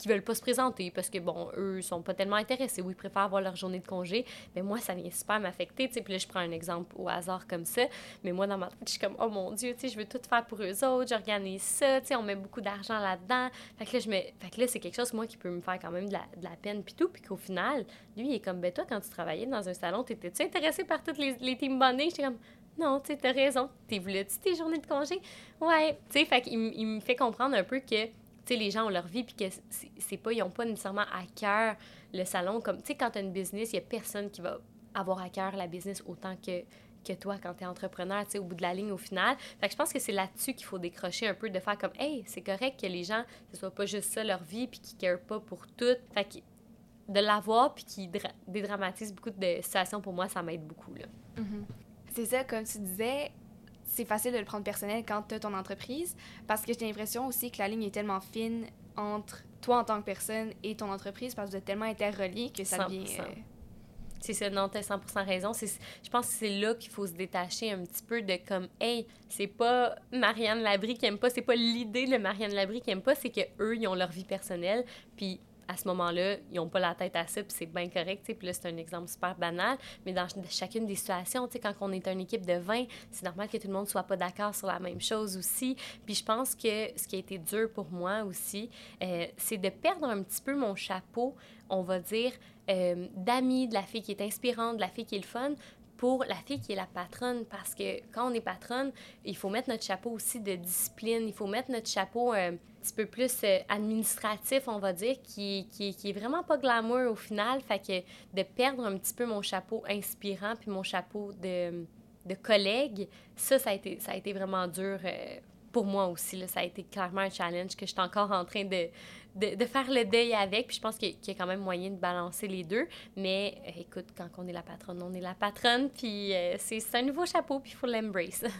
qui veulent pas se présenter parce que, bon, eux sont pas tellement intéressés ou ils préfèrent avoir leur journée de congé, mais moi, ça vient super m'affecter, tu sais, puis là, je prends un exemple au hasard comme ça, mais moi, dans ma tête, je suis comme, oh mon Dieu, tu sais, je veux tout faire pour eux autres, j'organise ça, tu sais, on met beaucoup d'argent là-dedans, fait que là, je me... fait que là, c'est quelque chose, moi, qui peut me faire quand même de la, de la peine, puis tout, puis qu'au final, lui, il est comme, ben toi, quand tu travaillais dans un salon, t'étais-tu intéressée par toutes les, les team bonding? J'étais comme, non, tu t'as raison. T'es voulu-tu tes journées de congé? Ouais. Tu sais, fait qu'il il me fait comprendre un peu que, tu les gens ont leur vie, puis que c'est pas, ils n'ont pas nécessairement à cœur le salon. Comme, tu quand t'as une business, il y a personne qui va avoir à cœur la business autant que que toi quand tu es entrepreneur, tu au bout de la ligne, au final. Fait que je pense que c'est là-dessus qu'il faut décrocher un peu, de faire comme, hey, c'est correct que les gens, ce soit pas juste ça leur vie, puis qu'ils ne pas pour tout. Fait que de l'avoir, puis qui dédramatise beaucoup de situations, pour moi, ça m'aide beaucoup, là. Mm-hmm. C'est ça, comme tu disais, c'est facile de le prendre personnel quand tu as ton entreprise, parce que j'ai l'impression aussi que la ligne est tellement fine entre toi en tant que personne et ton entreprise, parce que vous êtes tellement interreliés que ça devient... Euh, c'est ça, non, t'as 100% raison. Je pense que c'est là qu'il faut se détacher un petit peu de comme, hey, c'est pas Marianne Labrie qui aime pas, c'est pas l'idée de Marianne Labrie qui aime pas, c'est qu'eux, ils ont leur vie personnelle, puis à ce moment-là, ils n'ont pas la tête à ça, puis c'est bien correct. Puis là, c'est un exemple super banal, mais dans chacune des situations, quand on est une équipe de 20, c'est normal que tout le monde soit pas d'accord sur la même chose aussi. Puis je pense que ce qui a été dur pour moi aussi, euh, c'est de perdre un petit peu mon chapeau, on va dire, euh, d'amis, de la fille qui est inspirante, de la fille qui est le fun, pour la fille qui est la patronne, parce que quand on est patronne, il faut mettre notre chapeau aussi de discipline, il faut mettre notre chapeau euh, un petit peu plus euh, administratif, on va dire, qui, qui, qui, est vraiment pas glamour au final. Fait que de perdre un petit peu mon chapeau inspirant puis mon chapeau de, de collègue, ça, ça a été, ça a été vraiment dur pour moi aussi. Là, ça a été clairement un challenge que je suis encore en train de, de, de, faire le deuil avec. Puis je pense qu'il y a quand même moyen de balancer les deux. Mais euh, écoute, quand on est la patronne, on est la patronne. Puis euh, c'est un nouveau chapeau, puis il faut l'embrace.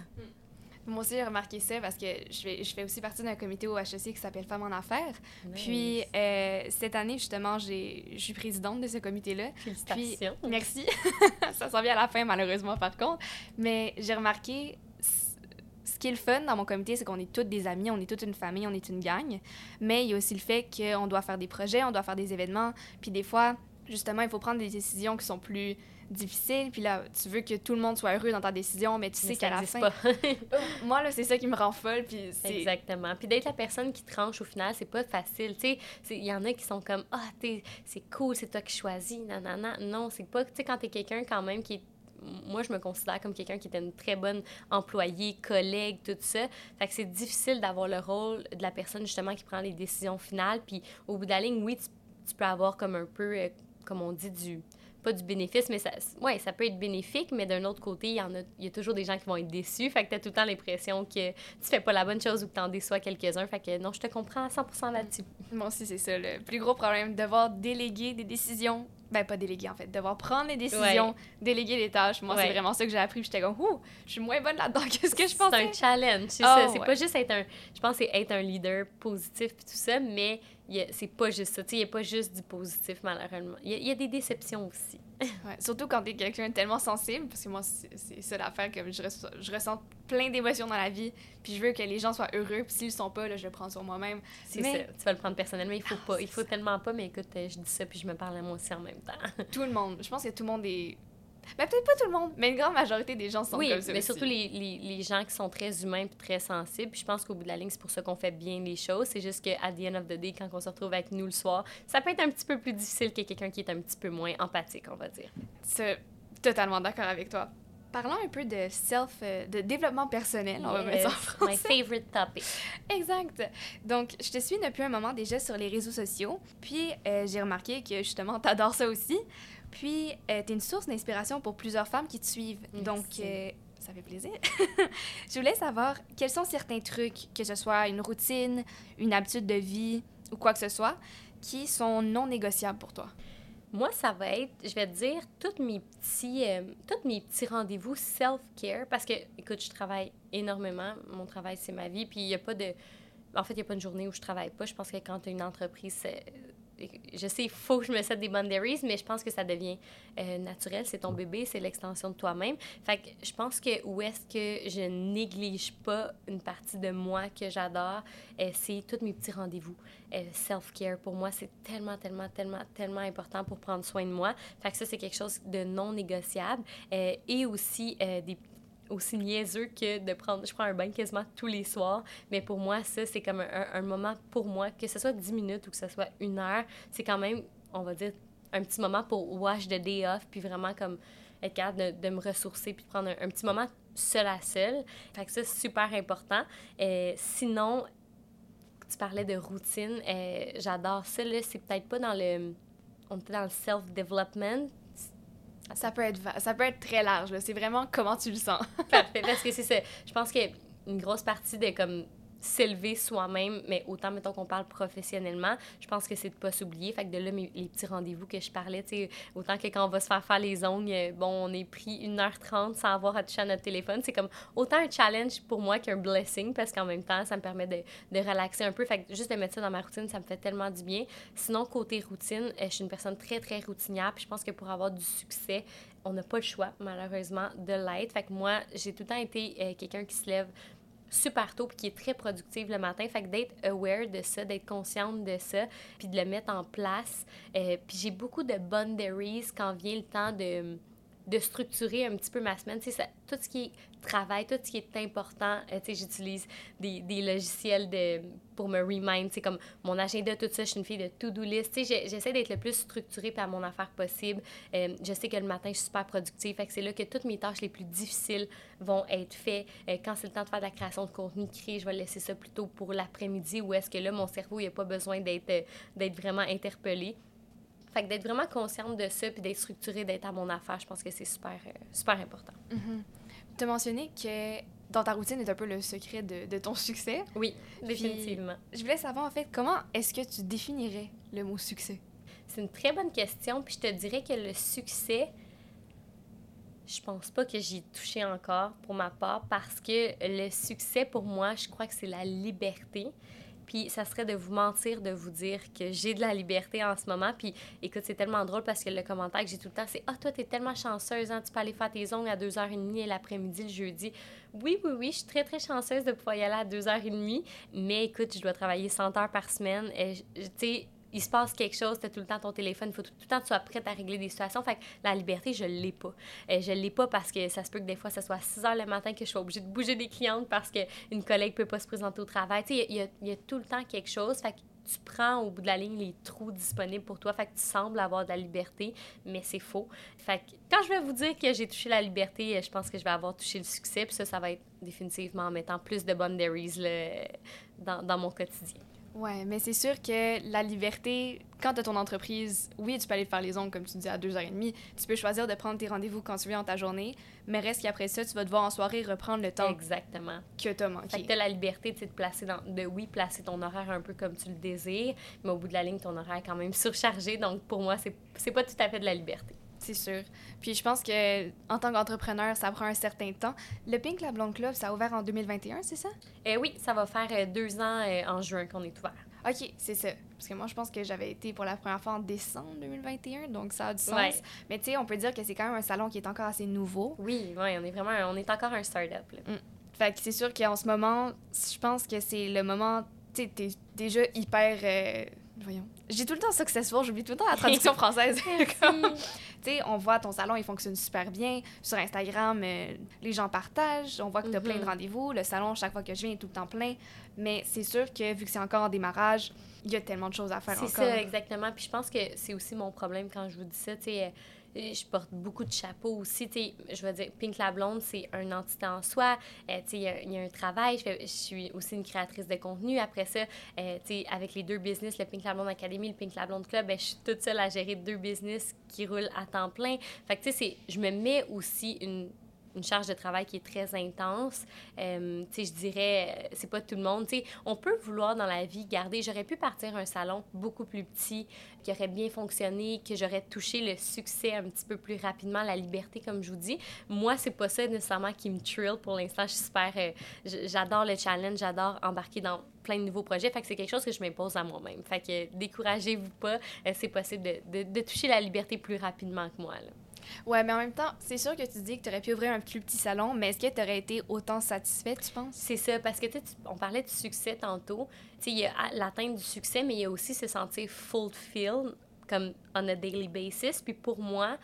Moi aussi, j'ai remarqué ça parce que je fais, je fais aussi partie d'un comité au HEC qui s'appelle Femmes en affaires. Puis euh, cette année, justement, je suis présidente de ce comité-là. Félicitations. Puis, merci. ça s'en vient à la fin, malheureusement, par contre. Mais j'ai remarqué ce qui est le fun dans mon comité, c'est qu'on est toutes des amis, on est toute une famille, on est une gang. Mais il y a aussi le fait qu'on doit faire des projets, on doit faire des événements. Puis des fois, justement, il faut prendre des décisions qui sont plus difficiles. Puis là, tu veux que tout le monde soit heureux dans ta décision, mais tu sais qu'à la fin... moi, là, c'est ça qui me rend folle. Puis Exactement. Puis d'être la personne qui tranche au final, c'est pas facile. Tu sais, il y en a qui sont comme « Ah, c'est cool, c'est toi qui choisis. » Non, non, c'est pas... Tu sais, quand t'es quelqu'un quand même qui est moi, je me considère comme quelqu'un qui était une très bonne employée, collègue, tout ça. Fait que c'est difficile d'avoir le rôle de la personne, justement, qui prend les décisions finales. Puis au bout de la ligne, oui, tu, peux avoir comme un peu, euh, comme on dit, du pas du bénéfice, mais ça, ouais, ça peut être bénéfique, mais d'un autre côté, il y, en a, il y a toujours des gens qui vont être déçus. Fait que tu as tout le temps l'impression que tu fais pas la bonne chose ou que tu en déçois quelques-uns. Fait que non, je te comprends à 100 là-dessus. Moi aussi, c'est ça. Le plus gros problème, devoir déléguer des décisions ben pas déléguer en fait, devoir prendre les décisions, déléguer les tâches. Moi, c'est vraiment ça que j'ai appris. J'étais comme, ouh, je suis moins bonne là-dedans que ce que je pensais. C'est un challenge, c'est ça. Oh, c'est pas juste être un, je pense, c'est être un leader positif puis tout ça, mais c'est pas juste ça. Il n'y a pas juste du positif, malheureusement. Il y, a des déceptions aussi. ouais, surtout quand tu es quelqu'un tellement sensible, parce que moi, c'est ça l'affaire, que je, je, ressens plein d'émotions dans la vie, puis je veux que les gens soient heureux, puis s'ils le sont pas, là, je le prends sur moi-même. C'est ça, tu vas le prendre personnellement, il faut ah, pas, il faut tellement pas, mais écoute, je dis ça, puis je me parle à moi aussi en même temps. tout le monde, je pense que tout le monde est ben, peut-être pas tout le monde, mais une grande majorité des gens sont comme ça. Oui, mais surtout les, les, les, gens qui sont très humains et très sensibles. Puis je pense qu'au bout de la ligne, c'est pour ça qu'on fait bien les choses. C'est juste qu'à the end of the day, quand on se retrouve avec nous le soir, ça peut être un petit peu plus difficile que quelqu'un qui est un petit peu moins empathique, on va dire. C'est totalement d'accord avec toi. Parlons un peu de self, euh, de développement personnel, on va mettre ça en français. My favorite topic. exact. Donc, je te suis depuis un moment déjà sur les réseaux sociaux, puis euh, j'ai remarqué que justement, t'adores ça aussi. Puis, euh, tu es une source d'inspiration pour plusieurs femmes qui te suivent. Donc, euh, ça fait plaisir. je voulais savoir quels sont certains trucs, que ce soit une routine, une habitude de vie ou quoi que ce soit, qui sont non négociables pour toi? Moi, ça va être, je vais te dire, tous mes petits, euh, mes petits rendez-vous self-care, parce que, écoute, je travaille énormément. Mon travail, c'est ma vie. Puis, il n'y a pas de... En fait, il n'y a pas une journée où je travaille pas. Je pense que quand tu as une entreprise, je sais, il faut que je me sette des boundaries, mais je pense que ça devient euh, naturel. C'est ton bébé, c'est l'extension de toi-même. Fait je pense que où est-ce que je néglige pas une partie de moi que j'adore, euh, c'est tous mes petits rendez-vous. Euh, self-care, pour moi, c'est tellement, tellement, tellement, tellement important pour prendre soin de moi. Fait ça, c'est quelque chose de non négociable. et aussi des aussi niaiseux que de prendre. Je prends un bain quasiment tous les soirs, mais pour moi, ça, c'est comme un, moment pour moi, que ce soit 10 minutes ou que ce soit une heure, c'est quand même, on va dire, un petit moment pour wash the day off, puis vraiment comme être capable de, me ressourcer puis de prendre un, petit moment seul à seul. Fait que ça, c'est super important. Euh, sinon, tu parlais de routine. Euh, j'adore ça. Là, c'est peut-être pas dans le... On était dans le self-development. Ça peut, être, ça peut être très large. C'est vraiment comment tu le sens. Parfait. Parce que c'est ça. Je pense que une grosse partie de comme s'élever soi-même, mais autant, mettons qu'on parle professionnellement, je pense que c'est de pas s'oublier. Fait que de là, les petits rendez-vous que je parlais, tu autant que quand on va se faire faire les ongles, euh, bon, on est pris 1h30 sans avoir à toucher à notre téléphone. C'est comme autant un challenge pour moi qu'un blessing parce qu'en même temps, ça me permet de, de, relaxer un peu. Fait que juste de mettre ça dans ma routine, ça me fait tellement du bien. Sinon, côté routine, euh, je suis une personne très, très routinière. Puis je pense que pour avoir du succès, on n'a pas le choix, malheureusement, de l'être. Fait que moi, j'ai tout le temps été euh, quelqu'un qui se lève super tôt puis qui est très productive le matin. Fait que d'être aware de ça, d'être consciente de ça, puis de le mettre en place. Euh, puis j'ai beaucoup de boundaries quand vient le temps de de structurer un petit peu ma semaine. Tout ce qui est travail, tout ce qui est important, euh, j'utilise des, des, logiciels de, pour me remind, comme mon agenda, tout ça, je suis une fille de to-do list. J'essaie d'être le plus structurée à mon affaire possible. Euh, je sais que le matin, je suis super productive, fait que c'est là que toutes mes tâches les plus difficiles vont être faites. Euh, quand c'est le temps de faire de la création de contenu créé, je vais laisser ça plutôt pour l'après-midi où est-ce que là, mon cerveau, n'a pas besoin d'être vraiment interpellé. Fait que d'être vraiment consciente de ça, puis d'être structurée, d'être à mon affaire, je pense que c'est super, euh, super important. Mm-hmm. Tu as mentionné que dans ta routine est un peu le secret de, de ton succès. Oui, définitivement. je voulais savoir, en fait, comment est-ce que tu définirais le mot succès? C'est une très bonne question, puis je te dirais que le succès, je pense pas que j'y touché encore pour ma part, parce que le succès, pour moi, je crois que c'est la liberté. Puis ça serait de vous mentir, de vous dire que j'ai de la liberté en ce moment. Puis écoute, c'est tellement drôle parce que le commentaire que j'ai tout le temps, c'est Ah, toi, t'es tellement chanceuse, hein, tu peux aller faire tes ongles à 2h30 l'après-midi, le jeudi. Oui, oui, oui, je suis très, très chanceuse de pouvoir y aller à 2h30. Mais écoute, je dois travailler 100 heures par semaine. Tu sais, il se passe quelque chose, tu as tout le temps ton téléphone, il faut tout, le temps que tu sois prête à régler des situations. Fait que la liberté, je l'ai pas. Euh, je l'ai pas parce que ça se peut que des fois, ce soit 6 heures le matin que je sois obligée de bouger des clientes parce qu'une collègue peut pas se présenter au travail. Tu sais, il y, y, a tout le temps quelque chose. Fait que tu prends au bout de la ligne les trous disponibles pour toi. Fait que tu sembles avoir de la liberté, mais c'est faux. Fait que quand je vais vous dire que j'ai touché la liberté, euh, je pense que je vais avoir touché le succès. Puis ça, ça va être définitivement en mettant plus de boundaries là, dans, dans mon quotidien. Ouais, mais c'est sûr que la liberté, quand tu as ton entreprise, oui, tu peux aller faire les ongles, comme tu dis, à 2h30. Tu peux choisir de prendre tes rendez-vous quand tu veux dans ta journée, mais reste qu'après ça, tu vas devoir en soirée reprendre le temps Exactement. que tu as manqué. Fait que tu as la liberté de te placer dans, de, oui, placer ton horaire un peu comme tu le désires, mais au bout de la ligne, ton horaire est quand même surchargé. Donc, pour moi, c'est pas tout à fait de la liberté c'est sûr. Puis je pense que en tant qu'entrepreneur, ça prend un certain temps. Le Pink La Blonde Club, ça a ouvert en 2021, c'est ça? Euh, oui, ça va faire euh, deux ans euh, en juin qu'on est ouvert. OK, c'est ça. Parce que moi, je pense que j'avais été pour la première fois en décembre 2021, donc ça a du sens. Mais tu sais, on peut dire que c'est quand même un salon qui est encore assez nouveau. Oui, oui, on est vraiment, on est encore un start-up. Mm. Fait que c'est sûr qu'en ce moment, je pense que c'est le moment, tu sais, t'es déjà hyper... voyons. J'ai tout le temps successful, j'oublie tout le temps la traduction française. tu sais, on voit ton salon, il fonctionne super bien. Sur Instagram, euh, les gens partagent. On voit que tu as plein de mhm. rendez-vous. Le salon, chaque fois que je viens, est tout le temps plein. Mais c'est sûr que vu que c'est encore en démarrage, il y a tellement de choses à faire encore. C'est ça, exactement. Puis je pense que c'est aussi mon problème quand je vous dis ça. Tu sais, je porte beaucoup de chapeaux aussi. je veux dire, Pink la Blonde, c'est un entité en soi. Euh, il y, a un travail. Je, suis aussi une créatrice de contenu. Après ça, euh, avec les deux business, le Pink la Blonde Academy, le Pink la Blonde Club, ben, je suis toute seule à gérer deux business qui roulent à temps plein. Fait que, je me mets aussi une une charge de travail qui est très intense. Euh, tu sais, je dirais, euh, c'est pas tout le monde. Tu sais, on peut vouloir dans la vie garder. J'aurais pu partir un salon beaucoup plus petit, qui aurait bien fonctionné, que j'aurais touché le succès un petit peu plus rapidement, la liberté, comme je vous dis. Moi, c'est pas ça nécessairement qui me thrill pour l'instant. Je. Euh, j'adore le challenge, j'adore embarquer dans plein de nouveaux projets. Fait que c'est quelque chose que je m'impose à moi-même. Fait que découragez-vous pas. c'est possible de, de, toucher la liberté plus rapidement que moi. Ouais, mais en même temps, c'est sûr que tu dis que tu aurais pu ouvrir un plus petit salon, mais est-ce que tu aurais été autant satisfaite, tu penses? C'est ça, parce que tu on parlait du succès tantôt. Tu sais, il y a l'atteinte du succès, mais il y a aussi se sentir fulfilled, comme on a daily basis. Puis pour moi,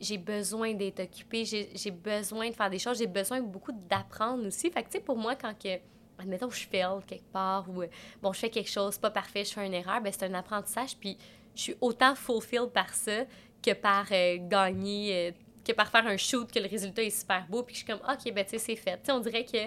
j'ai besoin d'être occupée, j'ai besoin de faire des choses, j'ai besoin beaucoup d'apprendre aussi. Fait que, tu sais, pour moi, quand que admettons je fail quelque part ou bon je fais quelque chose pas parfait je fais une erreur ben c'est un apprentissage puis je suis autant fulfilled par ça que par euh, gagner que par faire un shoot, que le résultat est super beau, puis je suis comme, OK, ben, tu sais, c'est fait. Tu sais, on dirait que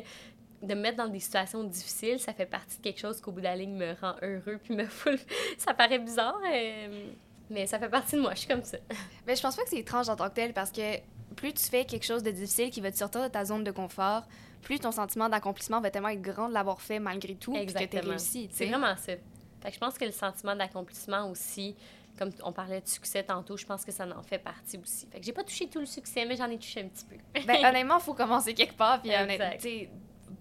de me mettre dans des situations difficiles, ça fait partie de quelque chose qu'au bout de la ligne me rend heureux, puis me fout. ça paraît bizarre, euh, mais ça fait partie de moi, je suis comme ça. Mais je pense pas que c'est étrange en tant que tel, parce que plus tu fais quelque chose de difficile qui va te sortir de ta zone de confort, plus ton sentiment d'accomplissement va tellement être grand de l'avoir fait malgré tout, puis que t'as réussi. C'est vraiment ça. Fait que je pense que le sentiment d'accomplissement aussi, comme on parlait de succès tantôt, je pense que ça en fait partie aussi. Fait que j'ai pas touché tout le succès, mais j'en ai touché un petit peu. ben, honnêtement, il faut commencer quelque part. Puis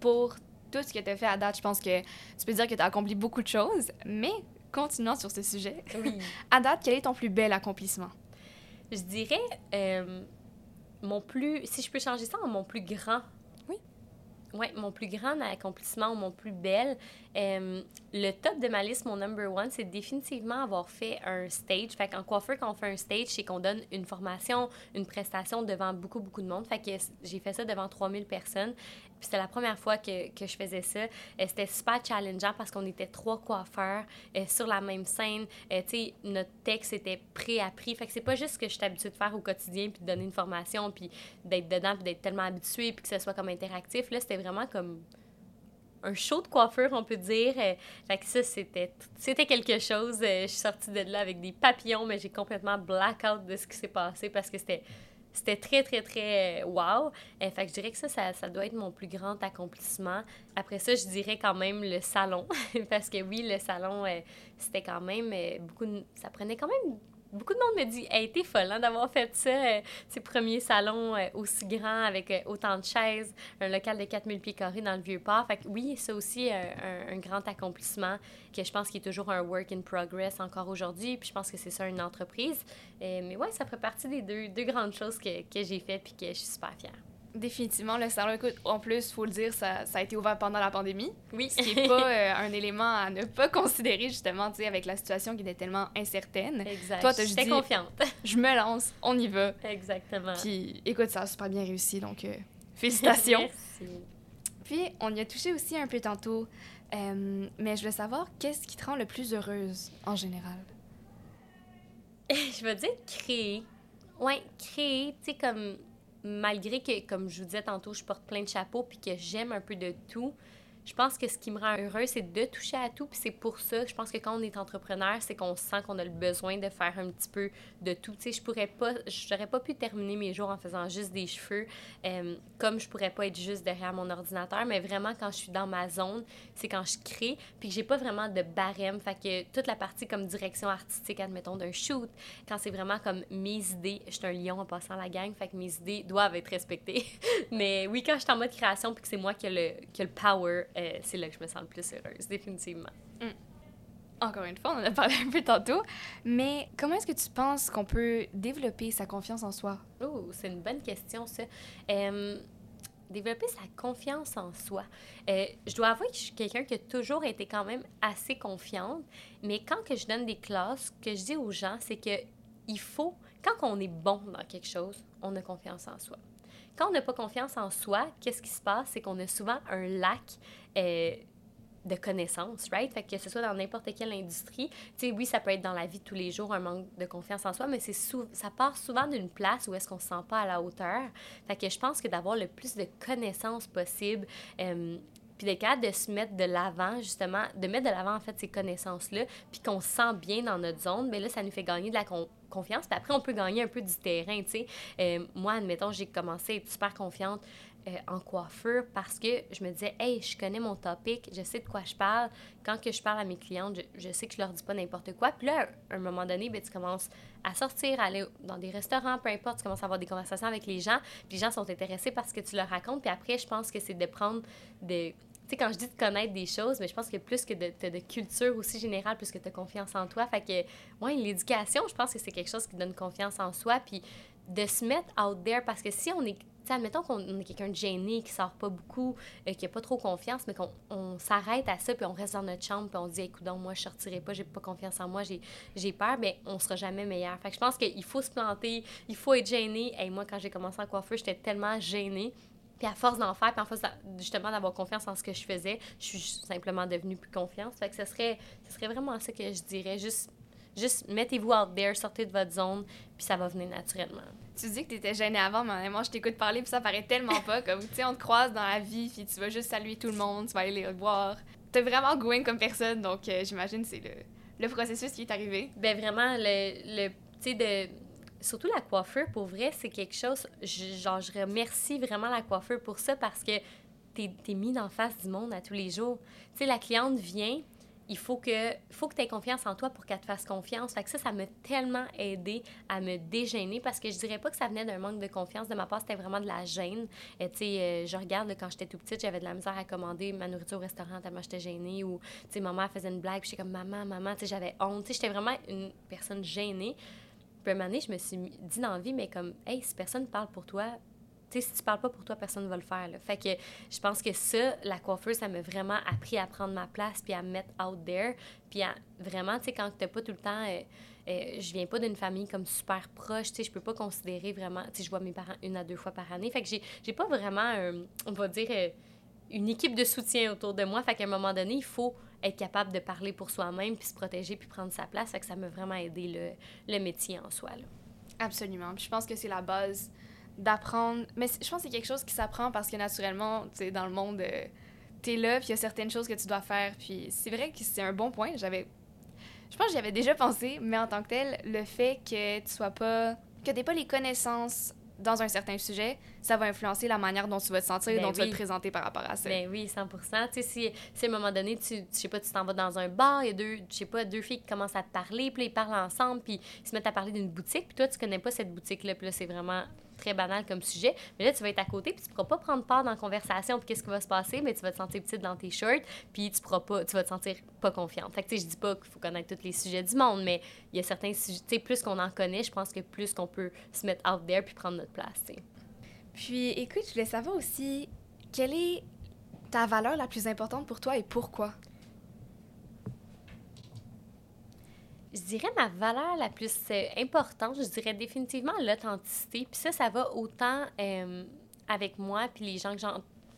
pour tout ce que tu as fait à date, je pense que tu peux dire que tu as accompli beaucoup de choses. Mais continuons sur ce sujet. Oui. à date, quel est ton plus bel accomplissement? Je dirais euh, mon plus. Si je peux changer ça en mon plus grand mon plus grand accomplissement ou mon plus bel, le top de ma liste, mon number one, c'est définitivement avoir fait un stage. Fait qu'en coiffeur, quand on fait un stage, c'est qu'on donne une formation, une prestation devant beaucoup, beaucoup de monde. Fait que j'ai fait ça devant 3000 personnes. Puis c'était la première fois que, je faisais ça. Euh, c'était super challengeant parce qu'on était trois coiffeurs euh, sur la même scène. tu sais, notre texte était pré-appris. Fait que c'est pas juste ce que je suis habituée de faire au quotidien, puis de donner une formation, puis d'être dedans, puis d'être tellement habituée, puis que ce soit comme interactif. Là, c'était vraiment comme un show de coiffure, on peut dire. Euh, fait que ça, c'était, c'était quelque chose. Euh, je suis sortie de là avec des papillons, mais j'ai complètement blackout de ce qui s'est passé parce que c'était, c'était très, très, très euh, wow. fait que je dirais que ça, ça, doit être mon plus grand accomplissement. Après ça, je dirais quand même le salon. parce que oui, le salon, c'était quand même beaucoup... Ça prenait quand même beaucoup de monde me dit Elle était folle hein, d'avoir fait ça, euh, ces premiers salons euh, aussi grands avec euh, autant de chaises, un local de 4000 pieds carrés dans le Vieux-Port. Fait que oui, c'est aussi un, grand accomplissement que je pense qu'il est toujours un work in progress encore aujourd'hui. Puis je pense que c'est ça une entreprise. mais ouais, ça fait partie des deux, deux grandes choses que, que j'ai faites puis que je suis super fière. Définitivement, le salon, écoute, en plus, il faut le dire, ça, ça, a été ouvert pendant la pandémie. Oui. Ce qui n'est pas euh, un élément à ne pas considérer, justement, tu sais, avec la situation qui était tellement incertaine. Exact. Toi, tu dit... confiante. je me lance, on y va. Exactement. Puis, écoute, ça a super bien réussi, donc euh, félicitations. Merci. Puis, on y a touché aussi un peu tantôt, euh, mais je veux savoir, qu'est-ce qui te rend le plus heureuse, en général? je veux dire créer. Ouais, créer, tu sais, comme malgré que, comme je vous disais tantôt, je porte plein de chapeaux puis que j'aime un peu de tout, je pense que ce qui me rend heureux, c'est de toucher à tout. Puis c'est pour ça, je pense que quand on est entrepreneur, c'est qu'on sent qu'on a le besoin de faire un petit peu de tout. Tu sais, je pourrais pas, j'aurais pas pu terminer mes jours en faisant juste des cheveux, euh, comme je pourrais pas être juste derrière mon ordinateur. Mais vraiment, quand je suis dans ma zone, c'est quand je crée, puis que j'ai pas vraiment de barème. Fait que toute la partie comme direction artistique, admettons, d'un shoot, quand c'est vraiment comme mes idées, je suis un lion en passant la gang, fait que mes idées doivent être respectées. Mais oui, quand je suis en mode création, puis que c'est moi qui ai le, qui a le power, euh, c'est là que je me sens le plus heureuse, définitivement. Mm. Encore une fois, on en a parlé un peu tantôt, mais comment est-ce que tu penses qu'on peut développer sa confiance en soi? Oh, c'est une bonne question, ça. Euh, développer sa confiance en soi. Euh, je dois avouer que je suis quelqu'un qui a toujours été quand même assez confiante, mais quand que je donne des classes, ce que je dis aux gens, c'est que il faut, quand on est bon dans quelque chose, on a confiance en soi. Quand on n'a pas confiance en soi, qu'est-ce qui se passe? C'est qu'on a souvent un lac euh, de connaissances, right? Fait que ce soit dans n'importe quelle industrie, tu sais, oui, ça peut être dans la vie de tous les jours, un manque de confiance en soi, mais c'est ça part souvent d'une place où est-ce qu'on se sent pas à la hauteur. Fait que je pense que d'avoir le plus de connaissances possible, euh, puis d'être capable de se mettre de l'avant, justement, de mettre de l'avant, en fait, ces connaissances-là, puis qu'on se sent bien dans notre zone, mais là, ça nous fait gagner de la confiance. Puis après, on peut gagner un peu du terrain, tu sais. Euh, moi, admettons, j'ai commencé à être super confiante euh, en coiffure parce que je me disais, hey, je connais mon topic, je sais de quoi je parle. Quand je parle à mes clientes, je, sais que je leur dis pas n'importe quoi. Puis là, à un moment donné, ben, tu commences à sortir, aller dans des restaurants, peu importe, tu commences à avoir des conversations avec les gens. Puis les gens sont intéressés parce que tu leur racontes. Puis après, je pense que c'est de prendre de tu sais, quand je dis de connaître des choses, mais je pense que plus que de, de, culture aussi générale, plus que tu as confiance en toi. Fait que, ouais, l'éducation, je pense que c'est quelque chose qui donne confiance en soi. Puis de se mettre out there, parce que si on est admettons qu'on est quelqu'un de gêné, qui sort pas beaucoup, euh, qui a pas trop confiance, mais qu'on s'arrête à ça, puis on reste dans notre chambre, puis on dit, écoute, donc, moi, je sortirai pas, j'ai pas confiance en moi, j'ai peur, mais on sera jamais meilleur. Fait que je pense qu'il faut se planter, il faut être gêné. Et moi, quand j'ai commencé en coiffeur, j'étais tellement gênée. Puis à force d'en faire, puis à force justement d'avoir confiance en ce que je faisais, je suis simplement devenue plus confiante. Fait que ce serait, ce serait vraiment ça que je dirais, juste juste mettez-vous out there, sortez de votre zone, puis ça va venir naturellement. Tu dis que tu étais gênée avant, mais moi, je t'écoute parler, puis ça paraît tellement pas. Comme, tu sais, on te croise dans la vie, puis tu vas juste saluer tout le monde, tu vas aller les voir. T'es vraiment going comme personne, donc euh, j'imagine que c'est le, le processus qui est arrivé. Ben vraiment, le, le tu sais, de surtout la coiffeur, pour vrai, c'est quelque chose. genre, je remercie vraiment la coiffeur pour ça parce que t'es es mis en face du monde à tous les jours. Tu sais, la cliente vient, il faut que, faut que tu aies confiance en toi pour qu'elle te fasse confiance. Fait que ça, ça m'a tellement aidé à me dégêner parce que je dirais pas que ça venait d'un manque de confiance de ma part, c'était vraiment de la gêne. Euh, tu sais, euh, je regarde quand j'étais tout petite, j'avais de la misère à commander ma nourriture au restaurant tellement j'étais gênée ou, tu sais, maman faisait une blague, j'étais comme maman, maman, tu sais, j'avais honte. Tu sais, j'étais vraiment une personne gênée. Puis un je me suis dit dans la vie, mais comme, hey, si personne parle pour toi, tu sais, si tu parles pas pour toi, personne ne va le faire. Là. Fait que je pense que ça, la coiffeuse, ça m'a vraiment appris à prendre ma place puis à me mettre out there. Puis à vraiment, tu sais, quand t'as pas tout le temps. Euh, euh, je viens pas d'une famille comme super proche, tu sais, je peux pas considérer vraiment, tu sais, je vois mes parents une à deux fois par année. Fait que j'ai pas vraiment, on va dire, euh, une équipe de soutien autour de moi. Fait qu'à un moment donné, il faut être capable de parler pour soi-même, puis se protéger, puis prendre sa place. Fait que ça m'a vraiment aidé le, le métier en soi. Absolument. Puis je pense que c'est la base d'apprendre. Mais je pense que c'est quelque chose qui s'apprend parce que naturellement, tu sais, dans le monde, euh, tu es là, puis il y a certaines choses que tu dois faire. Puis c'est vrai que c'est un bon point. J'avais. Je pense que j'y avais déjà pensé, mais en tant que tel, le fait que tu sois pas. que tu pas les connaissances dans un certain sujet, ça va influencer la manière dont tu vas te sentir et ben dont tu vas te présenter par rapport à ça. Ben oui, 100 Tu sais, si, si, à un moment donné, tu, je sais pas, tu t'en vas dans un bar, il y a deux, je sais pas, deux filles qui commencent à te parler, puis ils parlent ensemble, puis ils se mettent à parler d'une boutique, puis toi, tu connais pas cette boutique-là, puis là, c'est vraiment très banal comme sujet. Mais là, tu vas être à côté, puis tu ne pourras pas prendre part dans la conversation, puis qu'est-ce qui va se passer, mais tu vas te sentir petite dans tes shirts, puis tu pourras pas, tu vas te sentir pas confiante. Fait que, je dis pas qu'il faut connaître tous les sujets du monde, mais il y a certains sujets, tu sais, plus qu'on en connaît, je pense que plus qu'on peut se mettre out there puis prendre notre place, Puis, écoute, je voulais savoir aussi, quelle est ta valeur la plus importante pour toi et pourquoi? Je dirais ma valeur la plus euh, importante, je dirais définitivement l'authenticité. Puis ça, ça va autant euh, avec moi puis les gens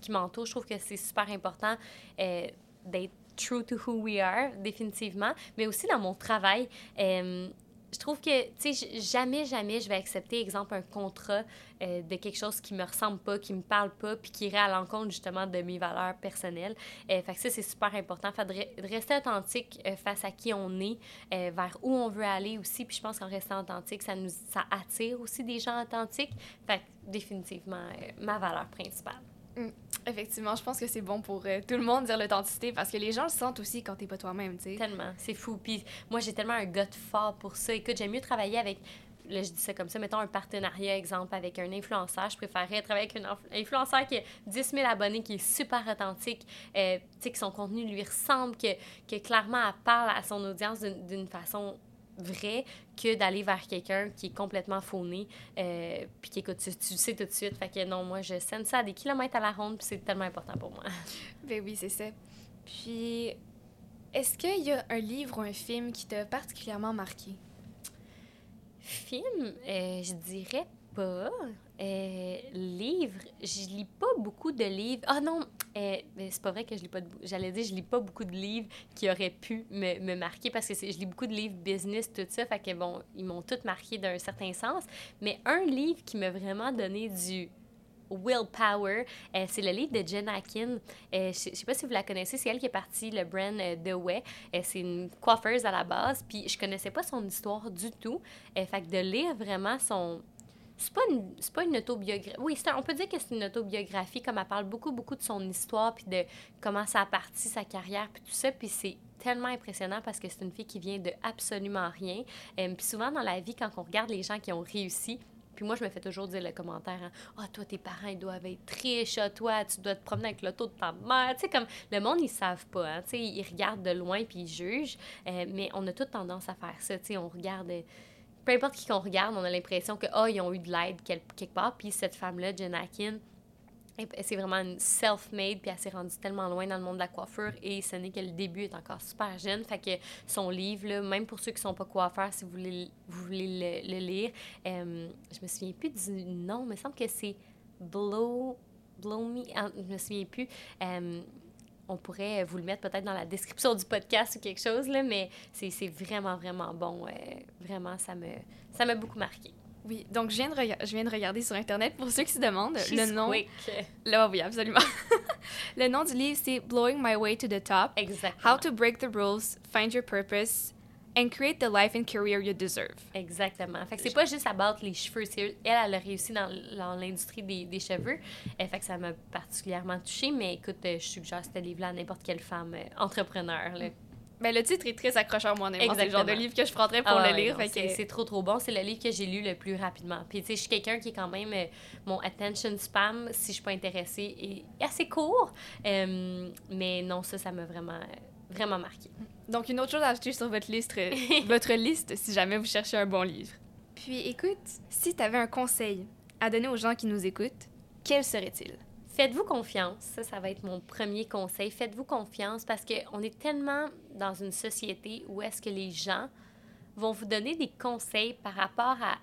qui m'entourent. Je trouve que c'est super important euh, d'être true to who we are, définitivement, mais aussi dans mon travail je trouve que, tu sais, jamais, jamais je vais accepter, exemple, un contrat euh, de quelque chose qui me ressemble pas, qui me parle pas, puis qui irait à l'encontre, justement, de mes valeurs personnelles. Euh, fait que ça, c'est super important. Fait de, rester authentique euh, face à qui on est, vers où on veut aller aussi. Puis je pense qu'en restant authentique, ça nous ça attire aussi des gens authentiques. Fait que, définitivement, ma valeur principale. Mm. Effectivement, je pense que c'est bon pour euh, tout le monde dire l'authenticité parce que les gens le sentent aussi quand t'es pas toi-même, tu sais. Tellement, c'est fou. Puis moi, j'ai tellement un gut fort pour ça. Écoute, j'aime mieux travailler avec là, je dis ça comme ça, mettons un partenariat, exemple, avec un influenceur. Je préférerais travailler avec un influenceur qui a 10 000 abonnés, qui est super authentique, euh, tu que son contenu lui ressemble, que, clairement parle à son audience d'une façon vrai que d'aller vers quelqu'un qui est complètement fauné euh, puis qui écoute tu, tu, sais tout de suite. Fait que non moi je sens ça à des kilomètres à la ronde puis c'est tellement important pour moi. Ben oui c'est ça. Puis est-ce qu'il y a un livre ou un film qui t'a particulièrement marqué? Film? Euh, je dirais pas euh, livres, je lis pas beaucoup de livres. Ah non, euh, c'est pas vrai que je lis pas. J'allais dire, je lis pas beaucoup de livres qui auraient pu me, me marquer parce que je lis beaucoup de livres business, tout ça. Fait que bon, ils m'ont tous marqué d'un certain sens. Mais un livre qui m'a vraiment donné du willpower, euh, c'est le livre de Jen Akin. Euh, je sais pas si vous la connaissez, c'est elle qui est partie le brand The Way. c'est une coiffeuse à la base, puis je connaissais pas son histoire du tout. fait que de lire vraiment son c'est pas une, une autobiographie. Oui, on peut dire que c'est une autobiographie, comme elle parle beaucoup, beaucoup de son histoire, puis de comment ça a parti, sa carrière, puis tout ça. Puis c'est tellement impressionnant parce que c'est une fille qui vient de absolument rien. Euh, puis souvent dans la vie, quand on regarde les gens qui ont réussi, puis moi, je me fais toujours dire le commentaire hein, Ah, oh, toi, tes parents, ils doivent être riches. Ah, toi, tu dois te promener avec l'auto de ta mère. Tu sais, comme le monde, ils savent pas. Hein, tu sais, ils regardent de loin puis ils jugent. Euh, mais on a toute tendance à faire ça. Tu sais, on regarde peu importe qui qu'on regarde, on a l'impression que oh, ils ont eu de l'aide quelque part. Puis cette femme-là, Jen Akin, c'est vraiment une self-made, puis elle s'est rendue tellement loin dans le monde de la coiffure et ce n'est que le début est encore super jeune. Fait que son livre, là, même pour ceux qui ne sont pas coiffeurs, si vous voulez, vous voulez le, lire, euh, je me souviens plus du nom, il me semble que c'est Blow, Blow Me, je me souviens plus. Euh, on pourrait vous le mettre peut-être dans la description du podcast ou quelque chose, là, mais c'est vraiment, vraiment bon. vraiment, ça me ça m'a beaucoup marqué. Oui, donc je viens, de je viens de regarder sur Internet pour ceux qui se demandent le nom. Quick. Là, oui, absolument. le nom du livre, c'est Blowing My Way to the Top. Exactement. How to Break the Rules, Find Your Purpose, and create the life and career you deserve. Exactement. Fait que c'est pas juste à battre les cheveux. Elle, elle a réussi dans, l'industrie des, des, cheveux. Et fait que ça m'a particulièrement touchée. Mais écoute, je suggère ce livre-là à n'importe quelle femme euh, entrepreneur. Là. Ben, le titre est très accrocheur, moi, C'est le genre de livre que je prendrais pour ah le lire. C'est trop, trop bon. C'est le livre que j'ai lu le plus rapidement. Puis, tu sais, je suis quelqu'un qui est quand même... Euh, mon attention spam, si je suis pas intéressée, est assez court. Euh, mais non, ça, ça m'a vraiment, vraiment marqué. Donc, une autre chose à ajouter sur votre liste, euh, votre liste si jamais vous cherchez un bon livre. Puis, écoute, si tu avais un conseil à donner aux gens qui nous écoutent, quel serait-il? Faites-vous confiance, ça, ça va être mon premier conseil. Faites-vous confiance parce qu'on est tellement dans une société où est-ce que les gens vont vous donner des conseils par rapport à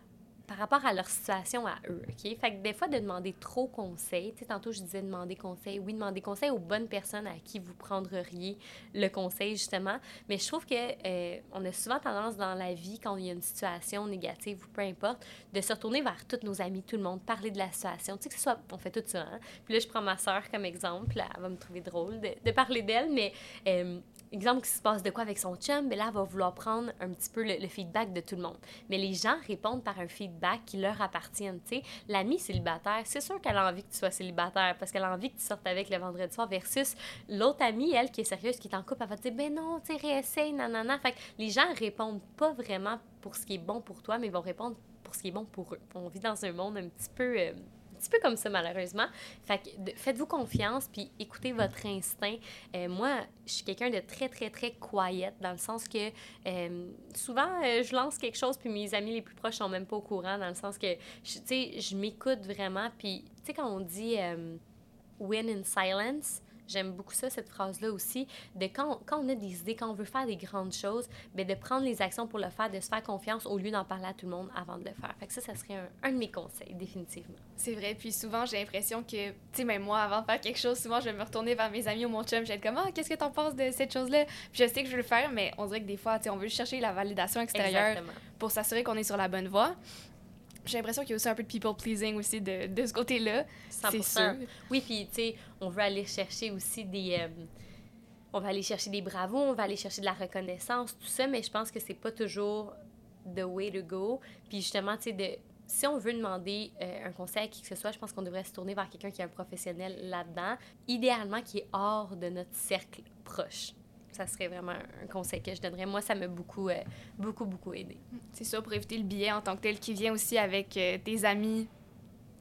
par rapport à leur situation à eux, OK? Fait que des fois, de demander trop conseil, tu sais, tantôt, je disais demander conseil, oui, demander conseil aux bonnes personnes à qui vous prendriez le conseil, justement, mais je trouve que euh, on a souvent tendance dans la vie, quand il y a une situation négative ou peu importe, de se retourner vers tous nos amis, tout le monde, parler de la situation, tu sais, que ce soit, on fait tout ça, hein? Puis là, je prends ma soeur comme exemple, elle va me trouver drôle de, de parler d'elle, mais euh, exemple, qui se passe de quoi avec son chum, ben là, elle va vouloir prendre un petit peu le, feedback de tout le monde. Mais les gens répondent par un feedback qui leur appartient. Tu sais, l'amie célibataire, c'est sûr qu'elle a envie que tu sois célibataire parce qu'elle a envie que tu sortes avec le vendredi soir versus l'autre amie, elle, qui est sérieuse, qui est en couple, elle va te dire, ben non, tu sais, réessaye, nanana. Fait que les gens répondent pas vraiment pour ce qui est bon pour toi, mais vont répondre pour ce qui est bon pour eux. On vit dans un monde un petit peu. Euh, petit peu comme ça, malheureusement. Faites-vous confiance, puis écoutez votre instinct. Euh, moi, je suis quelqu'un de très, très, très quiet, dans le sens que euh, souvent, euh, je lance quelque chose, puis mes amis les plus proches sont même pas au courant, dans le sens que, tu sais, je m'écoute vraiment, puis, tu sais, quand on dit win in silence, J'aime beaucoup ça, cette phrase-là aussi, de quand, quand, on a des idées, quand on veut faire des grandes choses, bien, de prendre les actions pour le faire, de se faire confiance au lieu d'en parler à tout le monde avant de le faire. Fait que ça, ça serait un, un de mes conseils, définitivement. C'est vrai, puis souvent, j'ai l'impression que, tu sais, même moi, avant de faire quelque chose, souvent, je vais me retourner vers mes amis ou mon chum, je vais être comme, ah, qu'est-ce que t'en penses de cette chose-là? Puis je sais que je veux le faire, mais on dirait que des fois, tu sais, on veut chercher la validation extérieure pour s'assurer qu'on est sur la bonne voie j'ai l'impression qu'il y a aussi un peu de people pleasing aussi de, de ce côté-là. C'est sûr. Oui, puis tu sais, on veut aller chercher aussi des. Euh, on va aller chercher des bravos, on va aller chercher de la reconnaissance, tout ça, mais je pense que c'est pas toujours the way to go. Puis justement, tu sais, de. Si on veut demander euh, un conseil à qui que ce soit, je pense qu'on devrait se tourner vers quelqu'un qui est un professionnel là-dedans, idéalement qui est hors de notre cercle proche ça serait vraiment un conseil que je donnerais. Moi, ça m'a beaucoup, euh, beaucoup, beaucoup aidé. C'est ça, pour éviter le biais en tant que tel qui vient aussi avec euh, tes amis.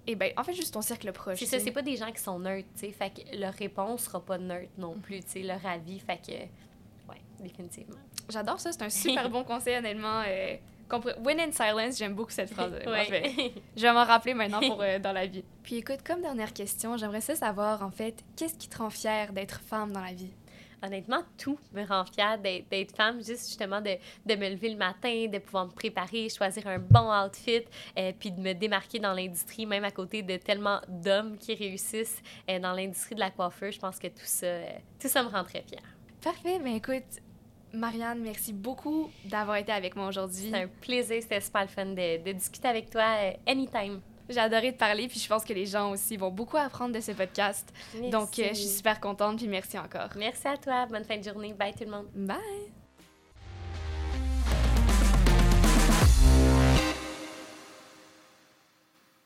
Et ben, en fait, juste ton cercle proche. C'est ça, c'est pas des gens qui sont neutres, tu sais. Fait que leur réponse sera pas neutre non plus, tu sais, leur avis. Fait que, ouais, définitivement. J'adore ça, c'est un super bon conseil, honnêtement. Euh, Win in silence, j'aime beaucoup cette phrase. ouais. Je vais m'en rappeler maintenant pour dans la vie. Puis écoute, comme dernière question, j'aimerais ça savoir en fait, qu'est-ce qui te rend fière d'être femme dans la vie? Honnêtement, tout me rend fière d'être femme, juste justement de, de, me lever le matin, de pouvoir me préparer, choisir un bon outfit, euh, puis de me démarquer dans l'industrie, même à côté de tellement d'hommes qui réussissent euh, dans l'industrie de la coiffure. Je pense que tout ça, euh, tout ça me rend très fière. Parfait. mais ben, écoute, Marianne, merci beaucoup d'avoir été avec moi aujourd'hui. C'est un plaisir, c'était super le fun de, de discuter avec toi anytime. J'ai adoré te parler, puis je pense que les gens aussi vont beaucoup apprendre de ce podcast. Donc, euh, je suis super contente, puis merci encore. Merci à toi. Bonne fin de journée. Bye tout le monde. Bye.